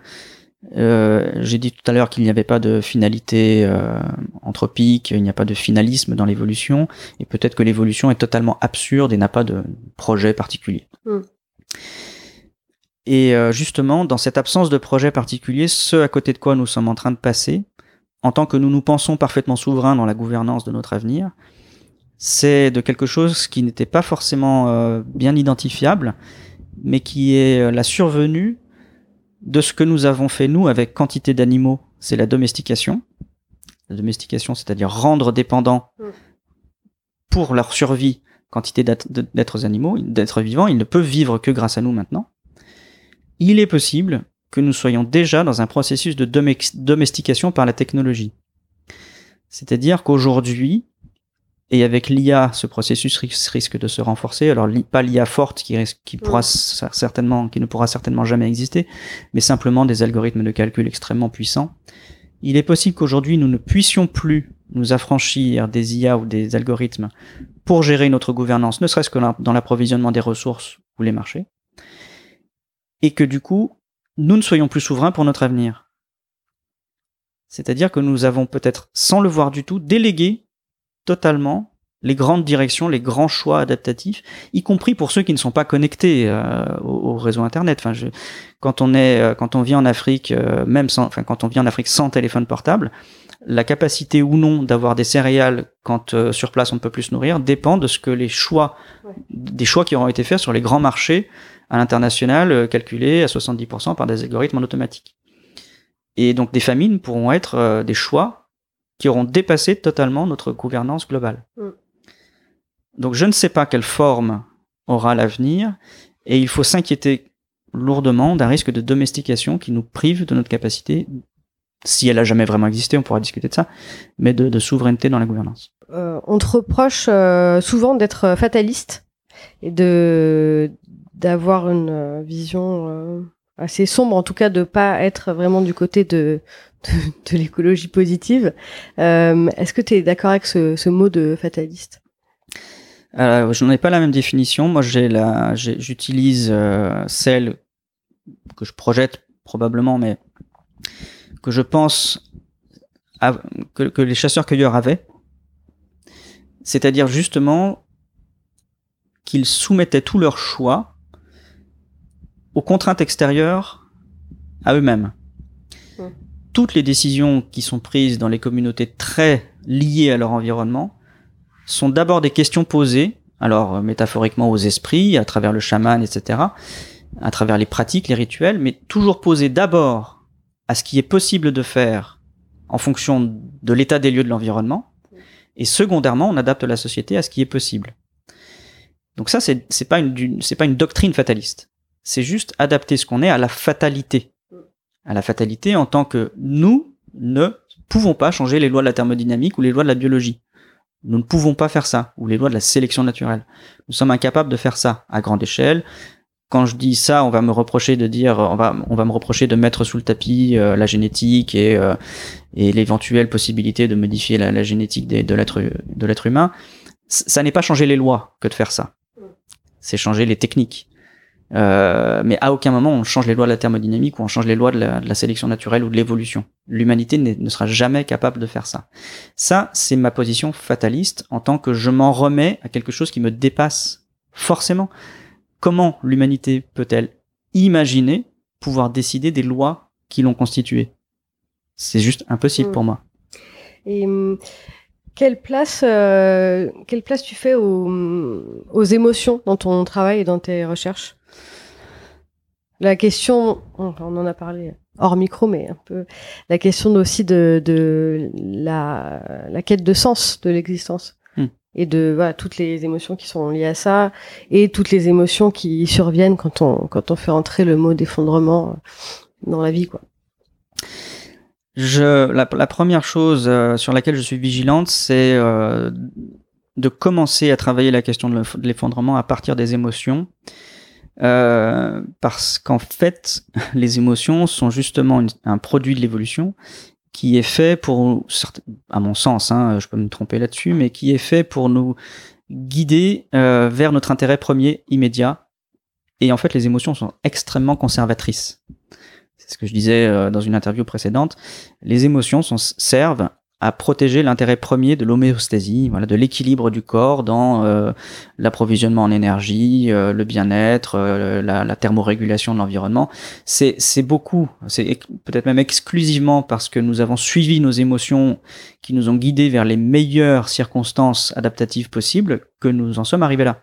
euh, j'ai dit tout à l'heure qu'il n'y avait pas de finalité euh, anthropique, il n'y a pas de finalisme dans l'évolution, et peut-être que l'évolution est totalement absurde et n'a pas de projet particulier. Mm. Et euh, justement, dans cette absence de projet particulier, ce à côté de quoi nous sommes en train de passer, en tant que nous nous pensons parfaitement souverains dans la gouvernance de notre avenir, c'est de quelque chose qui n'était pas forcément euh, bien identifiable, mais qui est la survenue de ce que nous avons fait nous avec quantité d'animaux, c'est la domestication. La domestication, c'est-à-dire rendre dépendants Mm. pour leur survie quantité d'êtres animaux, d'êtres vivants, ils ne peuvent vivre que grâce à nous maintenant. Il est possible que nous soyons déjà dans un processus de domestication par la technologie. C'est-à-dire qu'aujourd'hui, et avec l'IA, ce processus ris- risque de se renforcer. Alors pas l'IA forte qui, risque, qui pourra Mm. cer- certainement, qui ne pourra certainement jamais exister, mais simplement des algorithmes de calcul extrêmement puissants. Il est possible qu'aujourd'hui nous ne puissions plus nous affranchir des IA ou des algorithmes pour gérer notre gouvernance, ne serait-ce que dans l'approvisionnement des ressources ou les marchés, et que du coup nous ne soyons plus souverains pour notre avenir. C'est-à-dire que nous avons peut-être, sans le voir du tout, délégué totalement les grandes directions, les grands choix adaptatifs, y compris pour ceux qui ne sont pas connectés euh, au, au réseau Internet. Enfin, je, quand on est, euh, quand on vit en Afrique, euh, même sans, enfin, quand on vit en Afrique sans téléphone portable, la capacité ou non d'avoir des céréales quand euh, sur place on ne peut plus se nourrir dépend de ce que les choix, Ouais. des choix qui auront été faits sur les grands marchés à l'international, calculés à 70% par des algorithmes en automatique. Et donc des famines pourront être des choix qui auront dépassé totalement notre gouvernance globale. Mm. Donc je ne sais pas quelle forme aura l'avenir, et il faut s'inquiéter lourdement d'un risque de domestication qui nous prive de notre capacité, si elle a jamais vraiment existé, on pourra discuter de ça, mais de, de souveraineté dans la gouvernance. Euh, on te reproche euh, souvent d'être fataliste et de d'avoir une euh, vision euh, assez sombre, en tout cas de pas être vraiment du côté de l'écologie positive. Euh, Est-ce que tu es d'accord avec ce, mot de fataliste? Je n'en ai pas la même définition. Moi, j'utilise euh, celle que je projette probablement, mais que je pense que, que les chasseurs-cueilleurs avaient. C'est-à-dire justement qu'ils soumettaient tous leurs choix aux contraintes extérieures à eux-mêmes. Toutes les décisions qui sont prises dans les communautés très liées à leur environnement sont d'abord des questions posées, alors euh, métaphoriquement aux esprits, à travers le chaman, etc., à travers les pratiques, les rituels, mais toujours posées d'abord à ce qui est possible de faire en fonction de l'état des lieux de l'environnement, et secondairement, on adapte la société à ce qui est possible. Donc ça, c'est c'est pas une du- c'est pas une doctrine fataliste. C'est juste adapter ce qu'on est à la fatalité, à la fatalité en tant que nous ne pouvons pas changer les lois de la thermodynamique ou les lois de la biologie. Nous ne pouvons pas faire ça, ou les lois de la sélection naturelle. Nous sommes incapables de faire ça à grande échelle. Quand je dis ça, on va me reprocher de dire, on va, on va me reprocher de mettre sous le tapis euh, la génétique et, euh, et l'éventuelle possibilité de modifier la, génétique de l'être, humain. Ça n'est pas changer les lois que de faire ça. C'est changer les techniques. Euh, mais à aucun moment on change les lois de la thermodynamique ou on change les lois de la, de la sélection naturelle ou de l'évolution. L'humanité ne sera jamais capable de faire ça. Ça, c'est ma position fataliste en tant que je m'en remets à quelque chose qui me dépasse forcément. Comment l'humanité peut-elle imaginer pouvoir décider des lois qui l'ont constituée? C'est juste impossible Mm. pour moi. Et hum, quelle place, euh, quelle place tu fais aux, aux émotions dans ton travail et dans tes recherches? La question, on en a parlé hors micro, mais un peu la question aussi de, de la, la quête de sens de l'existence Hmm. et de voilà, toutes les émotions qui sont liées à ça et toutes les émotions qui surviennent quand on quand on fait entrer le mot d'effondrement dans la vie, quoi. Je, la, la première chose euh, sur laquelle je suis vigilante, c'est euh, de commencer à travailler la question de l'effondrement à partir des émotions. Euh, parce qu'en fait, les émotions sont justement un produit de l'évolution qui est fait pour, à mon sens, hein, je peux me tromper là-dessus, mais qui est fait pour nous guider euh, vers notre intérêt premier immédiat. Et en fait, les émotions sont extrêmement conservatrices. C'est ce que je disais euh, dans une interview précédente. Les émotions servent à protéger l'intérêt premier de l'homéostasie, voilà, de l'équilibre du corps dans euh, l'approvisionnement en énergie, euh, le bien-être, euh, la, la, thermorégulation de l'environnement. C'est, beaucoup, c'est peut-être même exclusivement parce que nous avons suivi nos émotions qui nous ont guidés vers les meilleures circonstances adaptatives possibles que nous en sommes arrivés là.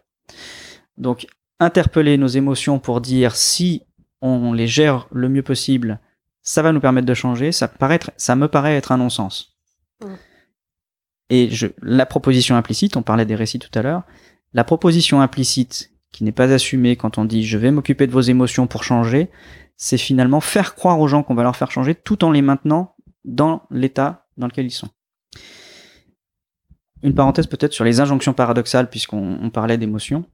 Donc, interpeller nos émotions pour dire si on les gère le mieux possible, ça va nous permettre de changer, ça, paraît ça me paraît être un non-sens. Et je, la proposition implicite, on parlait des récits tout à l'heure, la proposition implicite qui n'est pas assumée quand on dit je vais m'occuper de vos émotions pour changer, c'est finalement faire croire aux gens qu'on va leur faire changer tout en les maintenant dans l'état dans lequel ils sont. Une parenthèse peut-être sur les injonctions paradoxales puisqu'on parlait d'émotions.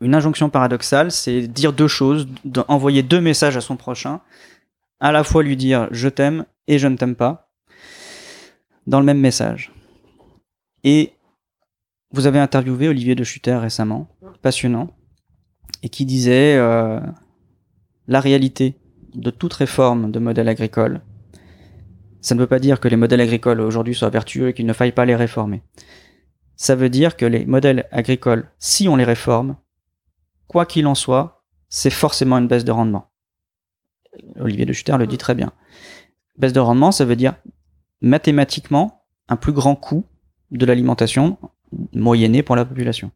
Une injonction paradoxale, c'est dire deux choses, envoyer deux messages à son prochain, à la fois lui dire je t'aime et je ne t'aime pas, dans le même message. Et vous avez interviewé Olivier de Schutter récemment, passionnant, et qui disait euh, la réalité de toute réforme de modèle agricole. Ça ne veut pas dire que les modèles agricoles aujourd'hui soient vertueux et qu'il ne faille pas les réformer. Ça veut dire que les modèles agricoles, si on les réforme, quoi qu'il en soit, c'est forcément une baisse de rendement. Olivier de Schutter le dit très bien. Baisse de rendement, ça veut dire mathématiquement un plus grand coût de l'alimentation moyennée pour la population.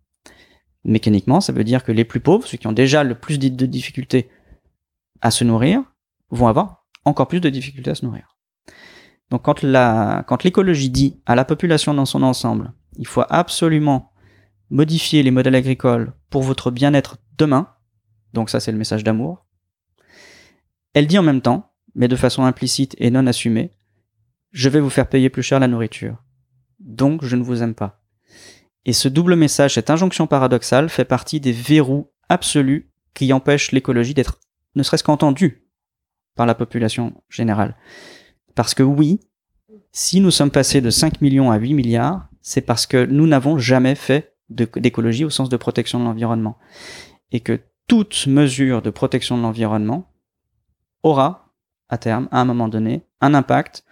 Mécaniquement, ça veut dire que les plus pauvres, ceux qui ont déjà le plus de difficultés à se nourrir, vont avoir encore plus de difficultés à se nourrir. Donc quand quand l'écologie dit à la population dans son ensemble, il faut absolument modifier les modèles agricoles pour votre bien-être demain, donc ça c'est le message d'amour, elle dit en même temps, mais de façon implicite et non assumée, je vais vous faire payer plus cher la nourriture. Donc je ne vous aime pas. Et ce double message, cette injonction paradoxale, fait partie des verrous absolus qui empêchent l'écologie d'être ne serait-ce qu'entendue par la population générale. Parce que oui, si nous sommes passés de 5 millions à 8 milliards, c'est parce que nous n'avons jamais fait d'écologie au sens de protection de l'environnement. Et que toute mesure de protection de l'environnement aura, à terme, à un moment donné, un impact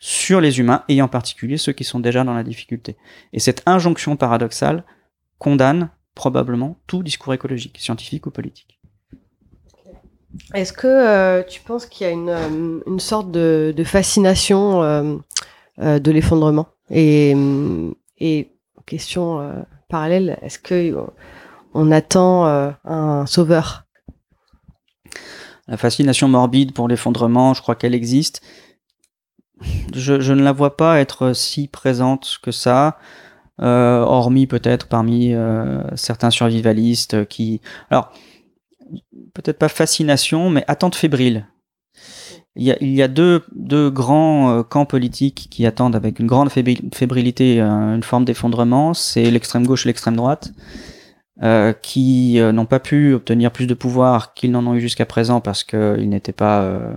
sur les humains et en particulier ceux qui sont déjà dans la difficulté. Et cette injonction paradoxale condamne probablement tout discours écologique, scientifique ou politique. Est-ce que euh, tu penses qu'il y a une, euh, une sorte de, de fascination euh, de l'effondrement? Et, et, question parallèle, est-ce que on attend un sauveur? La fascination morbide pour l'effondrement, je crois qu'elle existe je, ne la vois pas être si présente que ça, euh, hormis peut-être parmi euh, certains survivalistes qui... Alors, peut-être pas fascination, mais attente fébrile. Il y a, deux, grands euh, camps politiques qui attendent avec une grande fébrilité une forme d'effondrement, c'est l'extrême gauche et l'extrême droite. Qui n'ont pas pu obtenir plus de pouvoir qu'ils n'en ont eu jusqu'à présent parce qu'ils n'étaient pas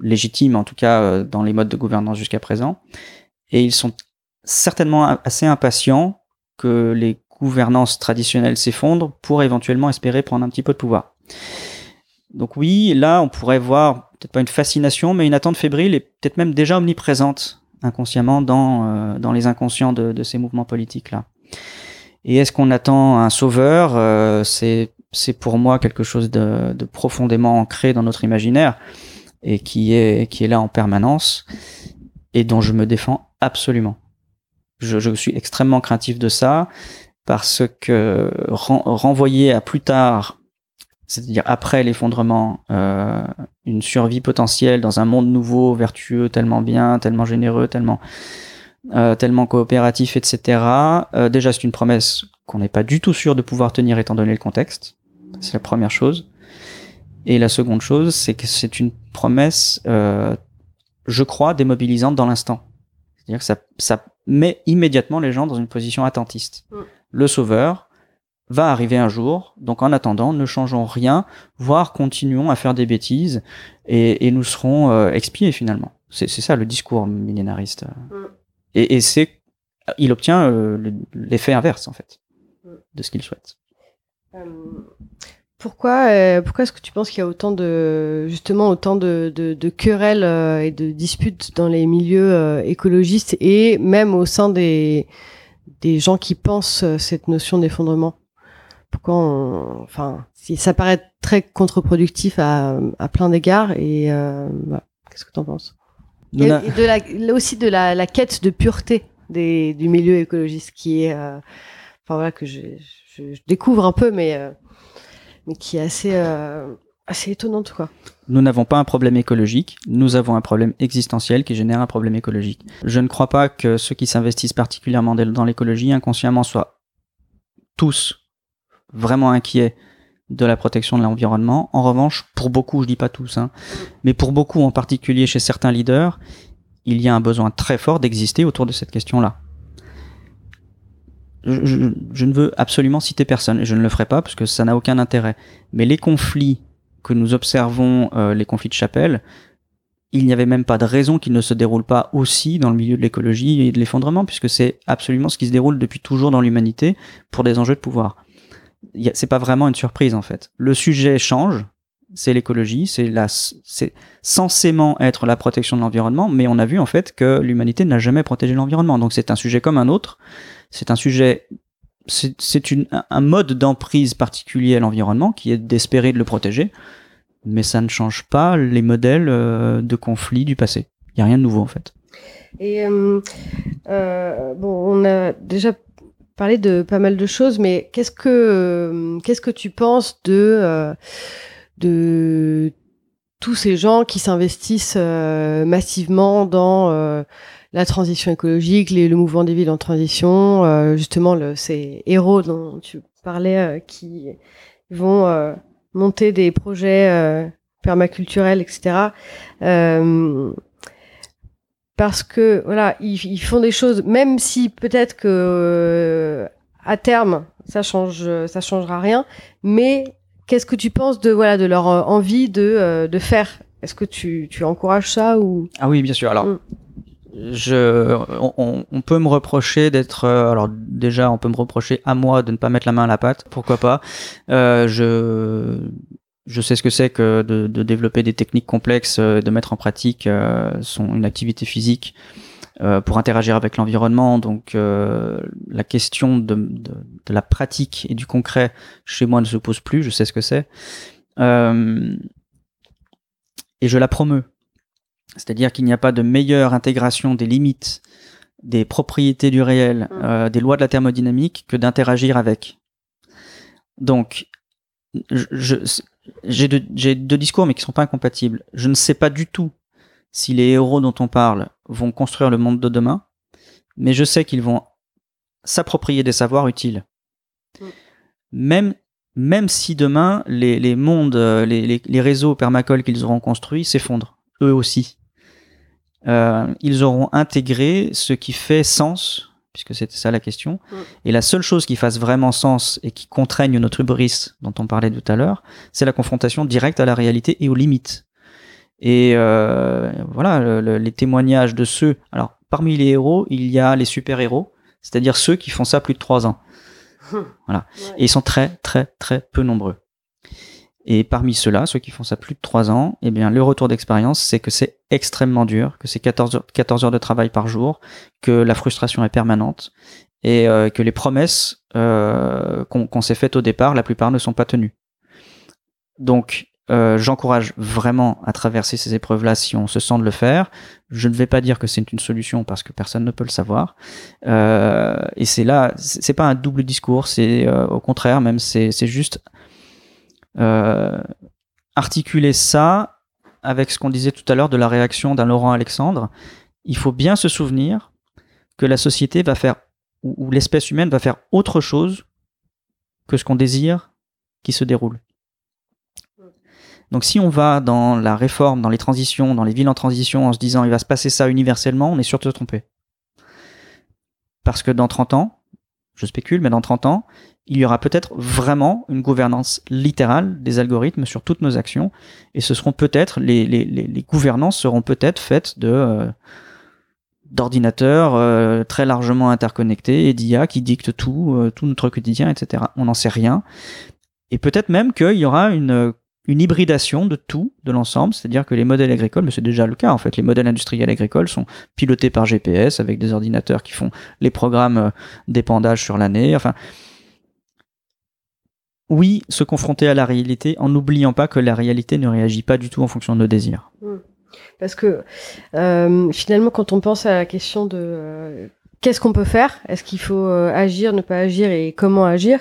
légitime, en tout cas euh, dans les modes de gouvernance jusqu'à présent. Et ils sont certainement assez impatients que les gouvernances traditionnelles s'effondrent pour éventuellement espérer prendre un petit peu de pouvoir. Donc oui, là, on pourrait voir peut-être pas une fascination, mais une attente fébrile et peut-être même déjà omniprésente inconsciemment dans, euh, dans les inconscients de, ces mouvements politiques-là. Et est-ce qu'on attend un sauveur? Euh, C'est pour moi quelque chose de profondément ancré dans notre imaginaire et qui est, qui est là en permanence et dont je me défends absolument. Je, suis extrêmement craintif de ça parce que renvoyer à plus tard, c'est-à-dire après l'effondrement, euh, une survie potentielle dans un monde nouveau, vertueux, tellement bien, tellement généreux, tellement euh, tellement coopératif, etc. Euh, déjà, c'est une promesse qu'on n'est pas du tout sûr de pouvoir tenir étant donné le contexte. C'est la première chose. Et la seconde chose, c'est que c'est une promesse, euh, je crois, démobilisante dans l'instant. C'est-à-dire que ça, ça met immédiatement les gens dans une position attentiste. Mm. Le sauveur va arriver un jour, donc en attendant, ne changeons rien, voire continuons à faire des bêtises, et, et nous serons euh, expiés finalement. C'est ça le discours millénariste. Mm. Et, et c'est, il obtient euh, l'effet inverse en fait mm. de ce qu'il souhaite. Pourquoi, euh, pourquoi est-ce que tu penses qu'il y a autant de, justement, autant de, de, de querelles euh, et de disputes dans les milieux euh, écologistes et même au sein des, des gens qui pensent cette notion d'effondrement? Pourquoi, on- enfin, si, ça paraît très contre-productif à, à plein d'égards et qu'est-ce que tu en penses et, de la, là aussi de la, la quête de pureté des, du milieu écologiste qui est, enfin voilà, que je, je, je découvre un peu, mais, mais qui est assez, euh, assez étonnante, quoi. Nous n'avons pas un problème écologique, nous avons un problème existentiel qui génère un problème écologique. Je ne crois pas que ceux qui s'investissent particulièrement dans dans l'écologie inconsciemment soient tous vraiment inquiets de la protection de l'environnement. En revanche, pour beaucoup, je dis pas tous, hein, mais pour beaucoup, en particulier chez certains leaders, il y a un besoin très fort d'exister autour de cette question-là. Je, ne veux absolument citer personne, et je ne le ferai pas parce que ça n'a aucun intérêt. Mais les conflits que nous observons, euh, les conflits de chapelle, il n'y avait même pas de raison qu'ils ne se déroulent pas aussi dans le milieu de l'écologie et de l'effondrement, puisque c'est absolument ce qui se déroule depuis toujours dans l'humanité pour des enjeux de pouvoir. C'est pas vraiment une surprise en fait. Le sujet change, c'est l'écologie, c'est la, c'est censément être la protection de l'environnement, mais on a vu en fait que l'humanité n'a jamais protégé l'environnement. Donc c'est un sujet comme un autre. C'est un sujet, c'est un- mode d'emprise particulier à l'environnement qui est d'espérer de le protéger, mais ça ne change pas les modèles euh, de conflit du passé. Il y a rien de nouveau en fait. Et euh, euh, bon, on a déjà parlé de pas mal de choses, mais qu'est-ce que qu'est-ce que tu penses de de tous ces gens qui s'investissent euh, massivement dans euh, la transition écologique, les, le mouvement des villes en transition, euh, justement le, ces héros dont tu parlais euh, qui vont euh, monter des projets euh, permaculturels, etc. Parce que voilà, ils, ils font des choses, même si peut-être que à terme ça change, ça changera rien. Mais qu'est-ce que tu penses de voilà de leur euh, envie de euh, de faire? Est-ce que tu tu encourages ça ou? Ah oui, bien sûr. Alors, Mm. je, on- on, peut me reprocher d'être. euh, alors déjà, on peut me reprocher à moi de ne pas mettre la main à la pâte. Pourquoi pas Euh, Je je sais ce que c'est que de, de développer des techniques complexes, de mettre en pratique euh, son, une activité physique euh, pour interagir avec l'environnement. Donc euh, la question de, de, de la pratique et du concret chez moi ne se pose plus. Je sais ce que c'est. Euh, et je la promeux. C'est-à-dire qu'il n'y a pas de meilleure intégration des limites, des propriétés du réel, Mm. euh, des lois de la thermodynamique que d'interagir avec. Donc, je- je- j'ai deux, deux discours mais qui sont pas incompatibles. Je ne sais pas du tout si les héros dont on parle vont construire le monde de demain, mais je sais qu'ils vont s'approprier des savoirs utiles. Mm. Même même si demain les, les mondes, les, les, les réseaux permacoles qu'ils auront construits s'effondrent, eux aussi. Euh, ils auront intégré ce qui fait sens, puisque c'était ça la question. Mm. Et la seule chose qui fasse vraiment sens et qui contraigne notre hubris, dont on parlait tout à l'heure, c'est la confrontation directe à la réalité et aux limites. Et euh, voilà, le- le- les témoignages de ceux. Alors, parmi les héros, il y a les super-héros, c'est-à-dire ceux qui font ça plus de trois ans. Voilà. Et ils sont très, très, très peu nombreux. Et parmi ceux-là, ceux qui font ça plus de 3 ans, eh bien, le retour d'expérience, c'est que c'est extrêmement dur, que c'est 14 heures, 14 heures de travail par jour, que la frustration est permanente, et euh, que les promesses euh, qu'on qu'on s'est faites au départ, la plupart ne sont pas tenues. Donc, euh, j'encourage vraiment à traverser ces épreuves-là si on se sent de le faire. Je ne vais pas dire que c'est une solution parce que personne ne peut le savoir. Euh, et c'est là, c'est pas un double discours, c'est euh, au contraire, même c'est juste euh, articuler ça avec ce qu'on disait tout à l'heure de la réaction d'un Laurent Alexandre. Il faut bien se souvenir que la société va faire ou l'espèce humaine va faire autre chose que ce qu'on désire qui se déroule. Donc si on va dans la réforme, dans les transitions, dans les villes en transition en se disant il va se passer ça universellement, on est sûr de se tromper. Parce que dans 30 ans, je spécule, mais dans 30 ans, il y aura peut-être vraiment une gouvernance littérale des algorithmes sur toutes nos actions, et ce seront peut-être, les, les, les, les gouvernances seront peut-être faites de euh, d'ordinateurs euh, très largement interconnectés et d'IA qui dictent tout, euh, tout notre quotidien, etc. On n'en sait rien. Et peut-être même qu'il y aura une, une hybridation de tout, de l'ensemble, c'est-à-dire que les modèles agricoles, mais c'est déjà le cas en fait, les modèles industriels agricoles sont pilotés par GPS avec des ordinateurs qui font les programmes euh, d'épandage sur l'année. Enfin, oui, se confronter à la réalité en n'oubliant pas que la réalité ne réagit pas du tout en fonction de nos désirs. Mmh. Parce que euh, finalement, quand on pense à la question de euh, qu'est-ce qu'on peut faire, est-ce qu'il faut agir, ne pas agir et comment agir,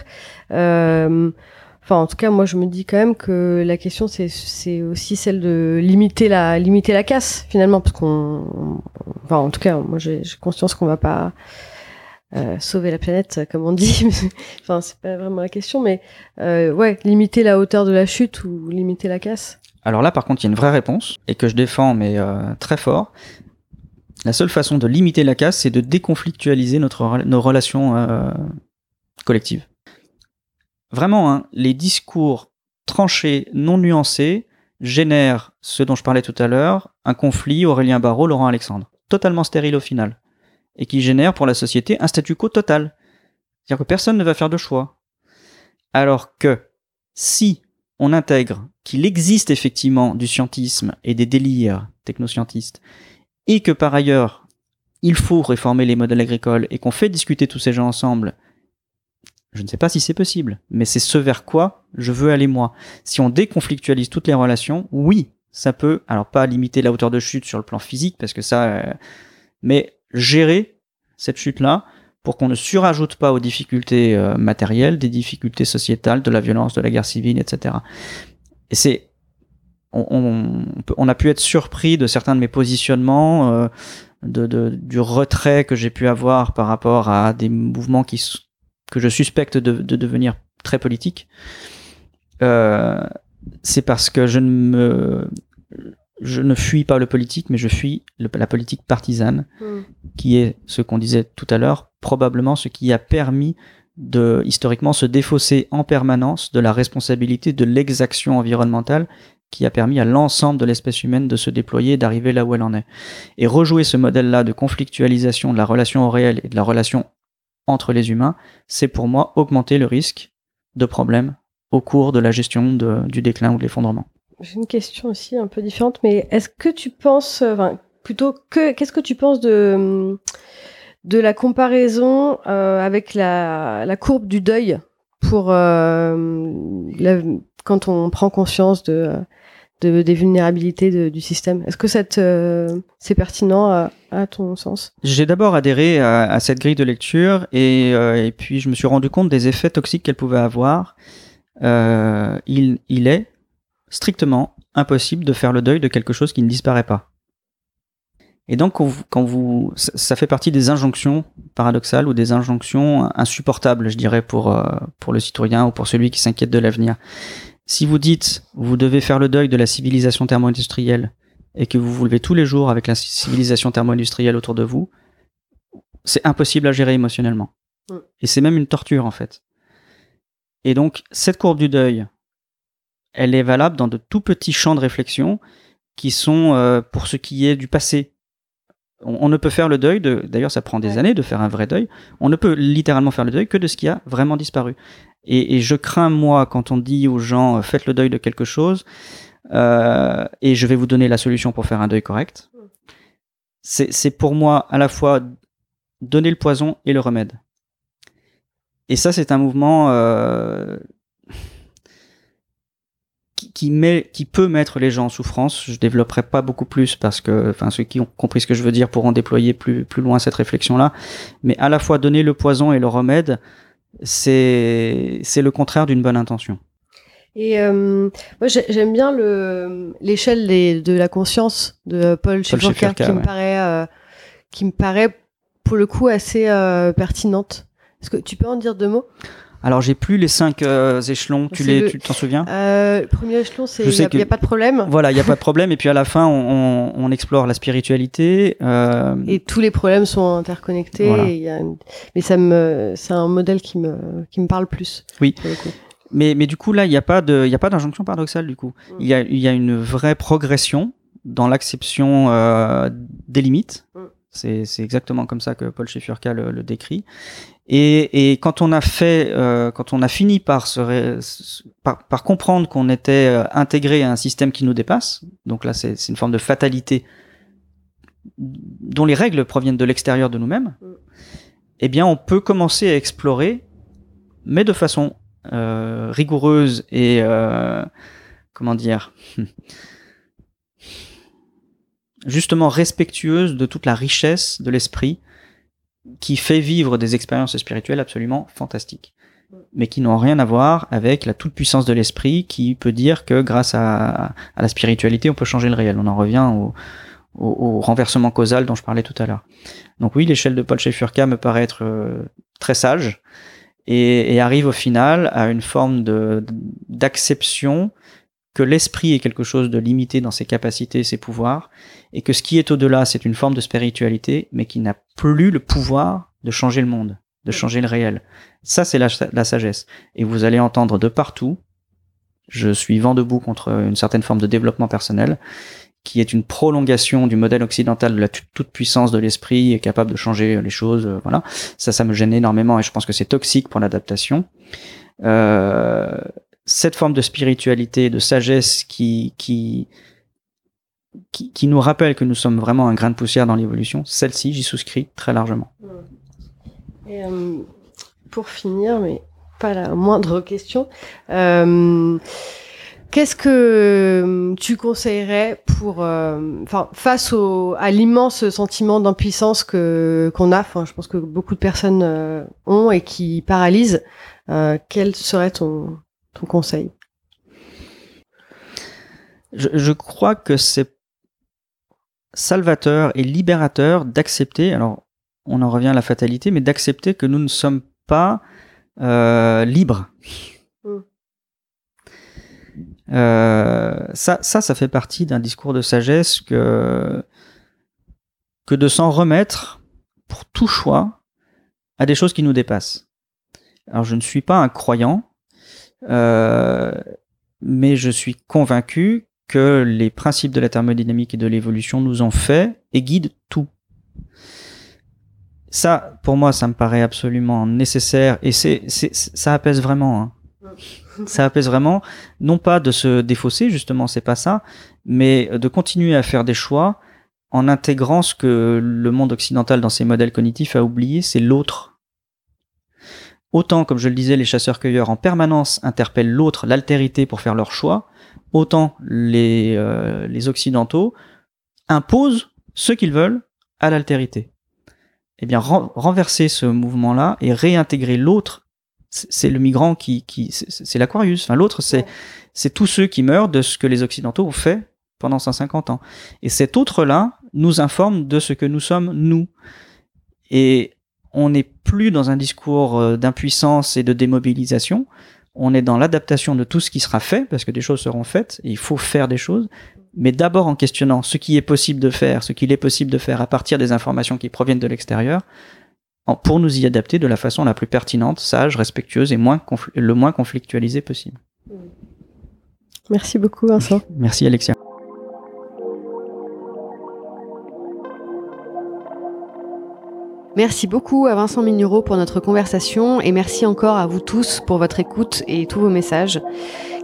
enfin en tout cas, moi je me dis quand même que la question c'est aussi celle de limiter la casse finalement, parce qu'on, enfin en tout cas, moi j'ai conscience qu'on va pas euh, sauver la planète, comme on dit. enfin, c'est pas vraiment la question, mais euh, ouais, limiter la hauteur de la chute ou limiter la casse. Alors là, par contre, il y a une vraie réponse et que je défends, mais euh, très fort. La seule façon de limiter la casse, c'est de déconflictualiser notre, nos relations collectives. Vraiment, hein, les discours tranchés, non nuancés, génèrent ce dont je parlais tout à l'heure, un conflit Aurélien Barraud, Laurent Alexandre, totalement stérile au final et qui génère pour la société un statu quo total. C'est-à-dire que personne ne va faire de choix. Alors que si on intègre qu'il existe effectivement du scientisme et des délires technoscientistes, et que par ailleurs il faut réformer les modèles agricoles et qu'on fait discuter tous ces gens ensemble, je ne sais pas si c'est possible, mais c'est ce vers quoi je veux aller moi. Si on déconflictualise toutes les relations, oui, ça peut, alors pas limiter la hauteur de chute sur le plan physique, parce que ça, euh, mais gérer cette chute-là pour qu'on ne surajoute pas aux difficultés euh, matérielles, des difficultés sociétales, de la violence, de la guerre civile, etc. Et c'est, on, on, a pu être surpris de certains de mes positionnements, euh, de, de, du retrait que j'ai pu avoir par rapport à des mouvements qui, que je suspecte de, de devenir très politiques. Euh, c'est parce que je ne me je ne fuis pas le politique, mais je fuis la politique partisane, hmm. qui est ce qu'on disait tout à l'heure, probablement ce qui a permis de historiquement se défausser en permanence de la responsabilité de l'exaction environnementale qui a permis à l'ensemble de l'espèce humaine de se déployer et d'arriver là où elle en est. Et rejouer ce modèle-là de conflictualisation de la relation au réel et de la relation entre les humains, c'est pour moi augmenter le risque de problèmes au cours de la gestion du déclin ou de l'effondrement. J'ai une question aussi un peu différente, mais est-ce que tu penses, euh, enfin, plutôt que, qu'est-ce que tu penses de, de la comparaison euh, avec la, la, courbe du deuil pour euh, quand on prend conscience de, de des vulnérabilités du système Est-ce que cette, c'est pertinent à, ton sens? J'ai d'abord adhéré à, cette grille de lecture et, et puis je me suis rendu compte des effets toxiques qu'elle pouvait avoir. il, il est strictement impossible de faire le deuil de quelque chose qui ne disparaît pas. Et donc, quand vous, ça fait partie des injonctions paradoxales ou des injonctions insupportables, je dirais, euh, pour le citoyen ou pour celui qui s'inquiète de l'avenir. Si vous dites, vous devez faire le deuil de la civilisation thermo-industrielle et que vous vous levez tous les jours avec la civilisation thermo-industrielle autour de vous, c'est impossible à gérer émotionnellement. Et c'est même une torture, en fait. Et donc, cette courbe du deuil, elle est valable dans de tout petits champs de réflexion qui sont euh, pour ce qui est du passé. On, ne peut faire le deuil de, d'ailleurs ça prend des années de faire un vrai deuil, on ne peut littéralement faire le deuil que de ce qui a vraiment disparu. Et, je crains moi quand on dit aux gens euh, faites le deuil de quelque chose euh, et je vais vous donner la solution pour faire un deuil correct. Mm. C'est pour moi à la fois donner le poison et le remède. Et ça, c'est un mouvement qui, met, qui peut mettre les gens en souffrance. Je développerai pas beaucoup plus parce que, enfin, ceux qui ont compris ce que je veux dire pourront déployer plus, plus loin cette réflexion-là. Mais à la fois donner le poison et le remède, c'est, c'est le contraire d'une bonne intention. Et euh, moi, j'aime bien le l'échelle de la conscience de Paul Schiffer, qui me paraît, euh, qui me paraît pour le coup assez euh, pertinente. Est-ce que tu peux en dire deux mots? Alors j'ai plus les cinq euh, échelons, tu les, tu t'en souviens? Euh, Le premier échelon, c'est il n'y a, pas de problème. Voilà, il n'y a pas de problème. Et puis à la fin, on, on, explore la spiritualité. Euh... Et tous les problèmes sont interconnectés. y a Mais ça me, c'est un modèle qui me, qui me parle plus. Oui. Mais, mais du coup là, il n'y a pas de, il y a pas d'injonction paradoxale du coup. Mm. Il y a, y a une vraie progression dans l'acception des limites. Mm C'est exactement comme ça que Paul le, le décrit. Et, et, quand on a fait, euh, quand on a fini par, se par, par, comprendre qu'on était euh, intégré à un système qui nous dépasse, donc là c'est une forme de fatalité dont les règles proviennent de l'extérieur de nous-mêmes, mm. eh bien on peut commencer à explorer, mais de façon euh, rigoureuse et euh, comment dire justement respectueuse de toute la richesse de l'esprit qui fait vivre des expériences spirituelles absolument fantastiques, mais qui n'ont rien à voir avec la toute-puissance de l'esprit qui peut dire que grâce à, la spiritualité, on peut changer le réel. On en revient au, renversement causal dont je parlais tout à l'heure. Donc oui, l'échelle de Paul Schaeffer me paraît être euh, très sage et, et, arrive au final à une forme d'acception que l'esprit est quelque chose de limité dans ses capacités et ses pouvoirs, et que ce qui est au-delà, c'est une forme de spiritualité, mais qui n'a plus le pouvoir de changer le monde, de changer le réel. Ça, c'est la, la, sagesse. Et vous allez entendre de partout, je suis vent debout contre une certaine forme de développement personnel, qui est une prolongation du modèle occidental de la toute puissance de l'esprit et capable de changer les choses. Euh, voilà, ça, ça me gêne énormément et je pense que c'est toxique pour l'adaptation. Euh, cette forme de spiritualité, de sagesse qui, qui, qui, qui, nous rappelle que nous sommes vraiment un grain de poussière dans l'évolution, celle-ci, j'y souscris très largement. Et, euh, pour finir, mais pas la moindre question, euh, qu'est-ce que tu conseillerais pour, euh, enfin, face au, à l'immense sentiment d'impuissance que qu'on a, enfin, je pense que beaucoup de personnes euh, ont et qui paralysent. Euh, quel serait ton ton conseil je, je, crois que c'est salvateur et libérateur d'accepter, alors on en revient à la fatalité, mais d'accepter que nous ne sommes pas euh, libres. Mm. Euh, ça, ça, ça fait partie d'un discours de sagesse que, que de s'en remettre pour tout choix à des choses qui nous dépassent. Alors je ne suis pas un croyant, mais je suis convaincu que les principes de la thermodynamique et de l'évolution nous ont fait et guident tout. Ça, pour moi, ça me paraît absolument nécessaire et c'est, ça apaise vraiment. Hein. Ça apaise vraiment, non pas de se défausser, justement, c'est pas ça, mais de continuer à faire des choix en intégrant ce que le monde occidental dans ses modèles cognitifs a oublié, c'est l'autre Autant, comme je le disais, les chasseurs-cueilleurs en permanence interpellent l'autre, l'altérité pour faire leur choix, autant les, euh, les Occidentaux imposent ce qu'ils veulent à l'altérité. Eh bien, ren renverser ce mouvement-là et réintégrer l'autre, c'est le migrant qui, qui c'est l'Aquarius. Enfin, l'autre, c'est c'est tous ceux qui meurent de ce que les Occidentaux ont fait pendant 150 ans. Et cet autre-là nous informe de ce que nous sommes nous. Et on n'est plus dans un discours euh, d'impuissance et de démobilisation. On est dans l'adaptation de tout ce qui sera fait, parce que des choses seront faites, et il faut faire des choses, mais d'abord en questionnant ce qui est possible de faire, ce qu'il est possible de faire à partir des informations qui proviennent de l'extérieur, pour nous y adapter de la façon la plus pertinente, sage, respectueuse et moins le moins conflictualisée possible. Merci beaucoup Vincent. Merci Alexia. Merci beaucoup à Vincent Mignereau pour notre conversation et merci encore à vous tous pour votre écoute et tous vos messages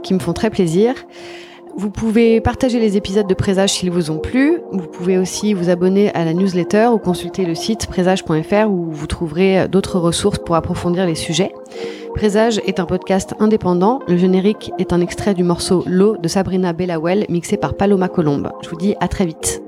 qui me font très plaisir. Vous pouvez partager les épisodes de Présage s'ils vous ont plu. Vous pouvez aussi vous abonner à la newsletter ou consulter le site présage.fr où vous trouverez d'autres ressources pour approfondir les sujets. Présage est un podcast indépendant. Le générique est un extrait du morceau L'eau de Sabrina Bellawell mixé par Paloma Colombe. Je vous dis à très vite.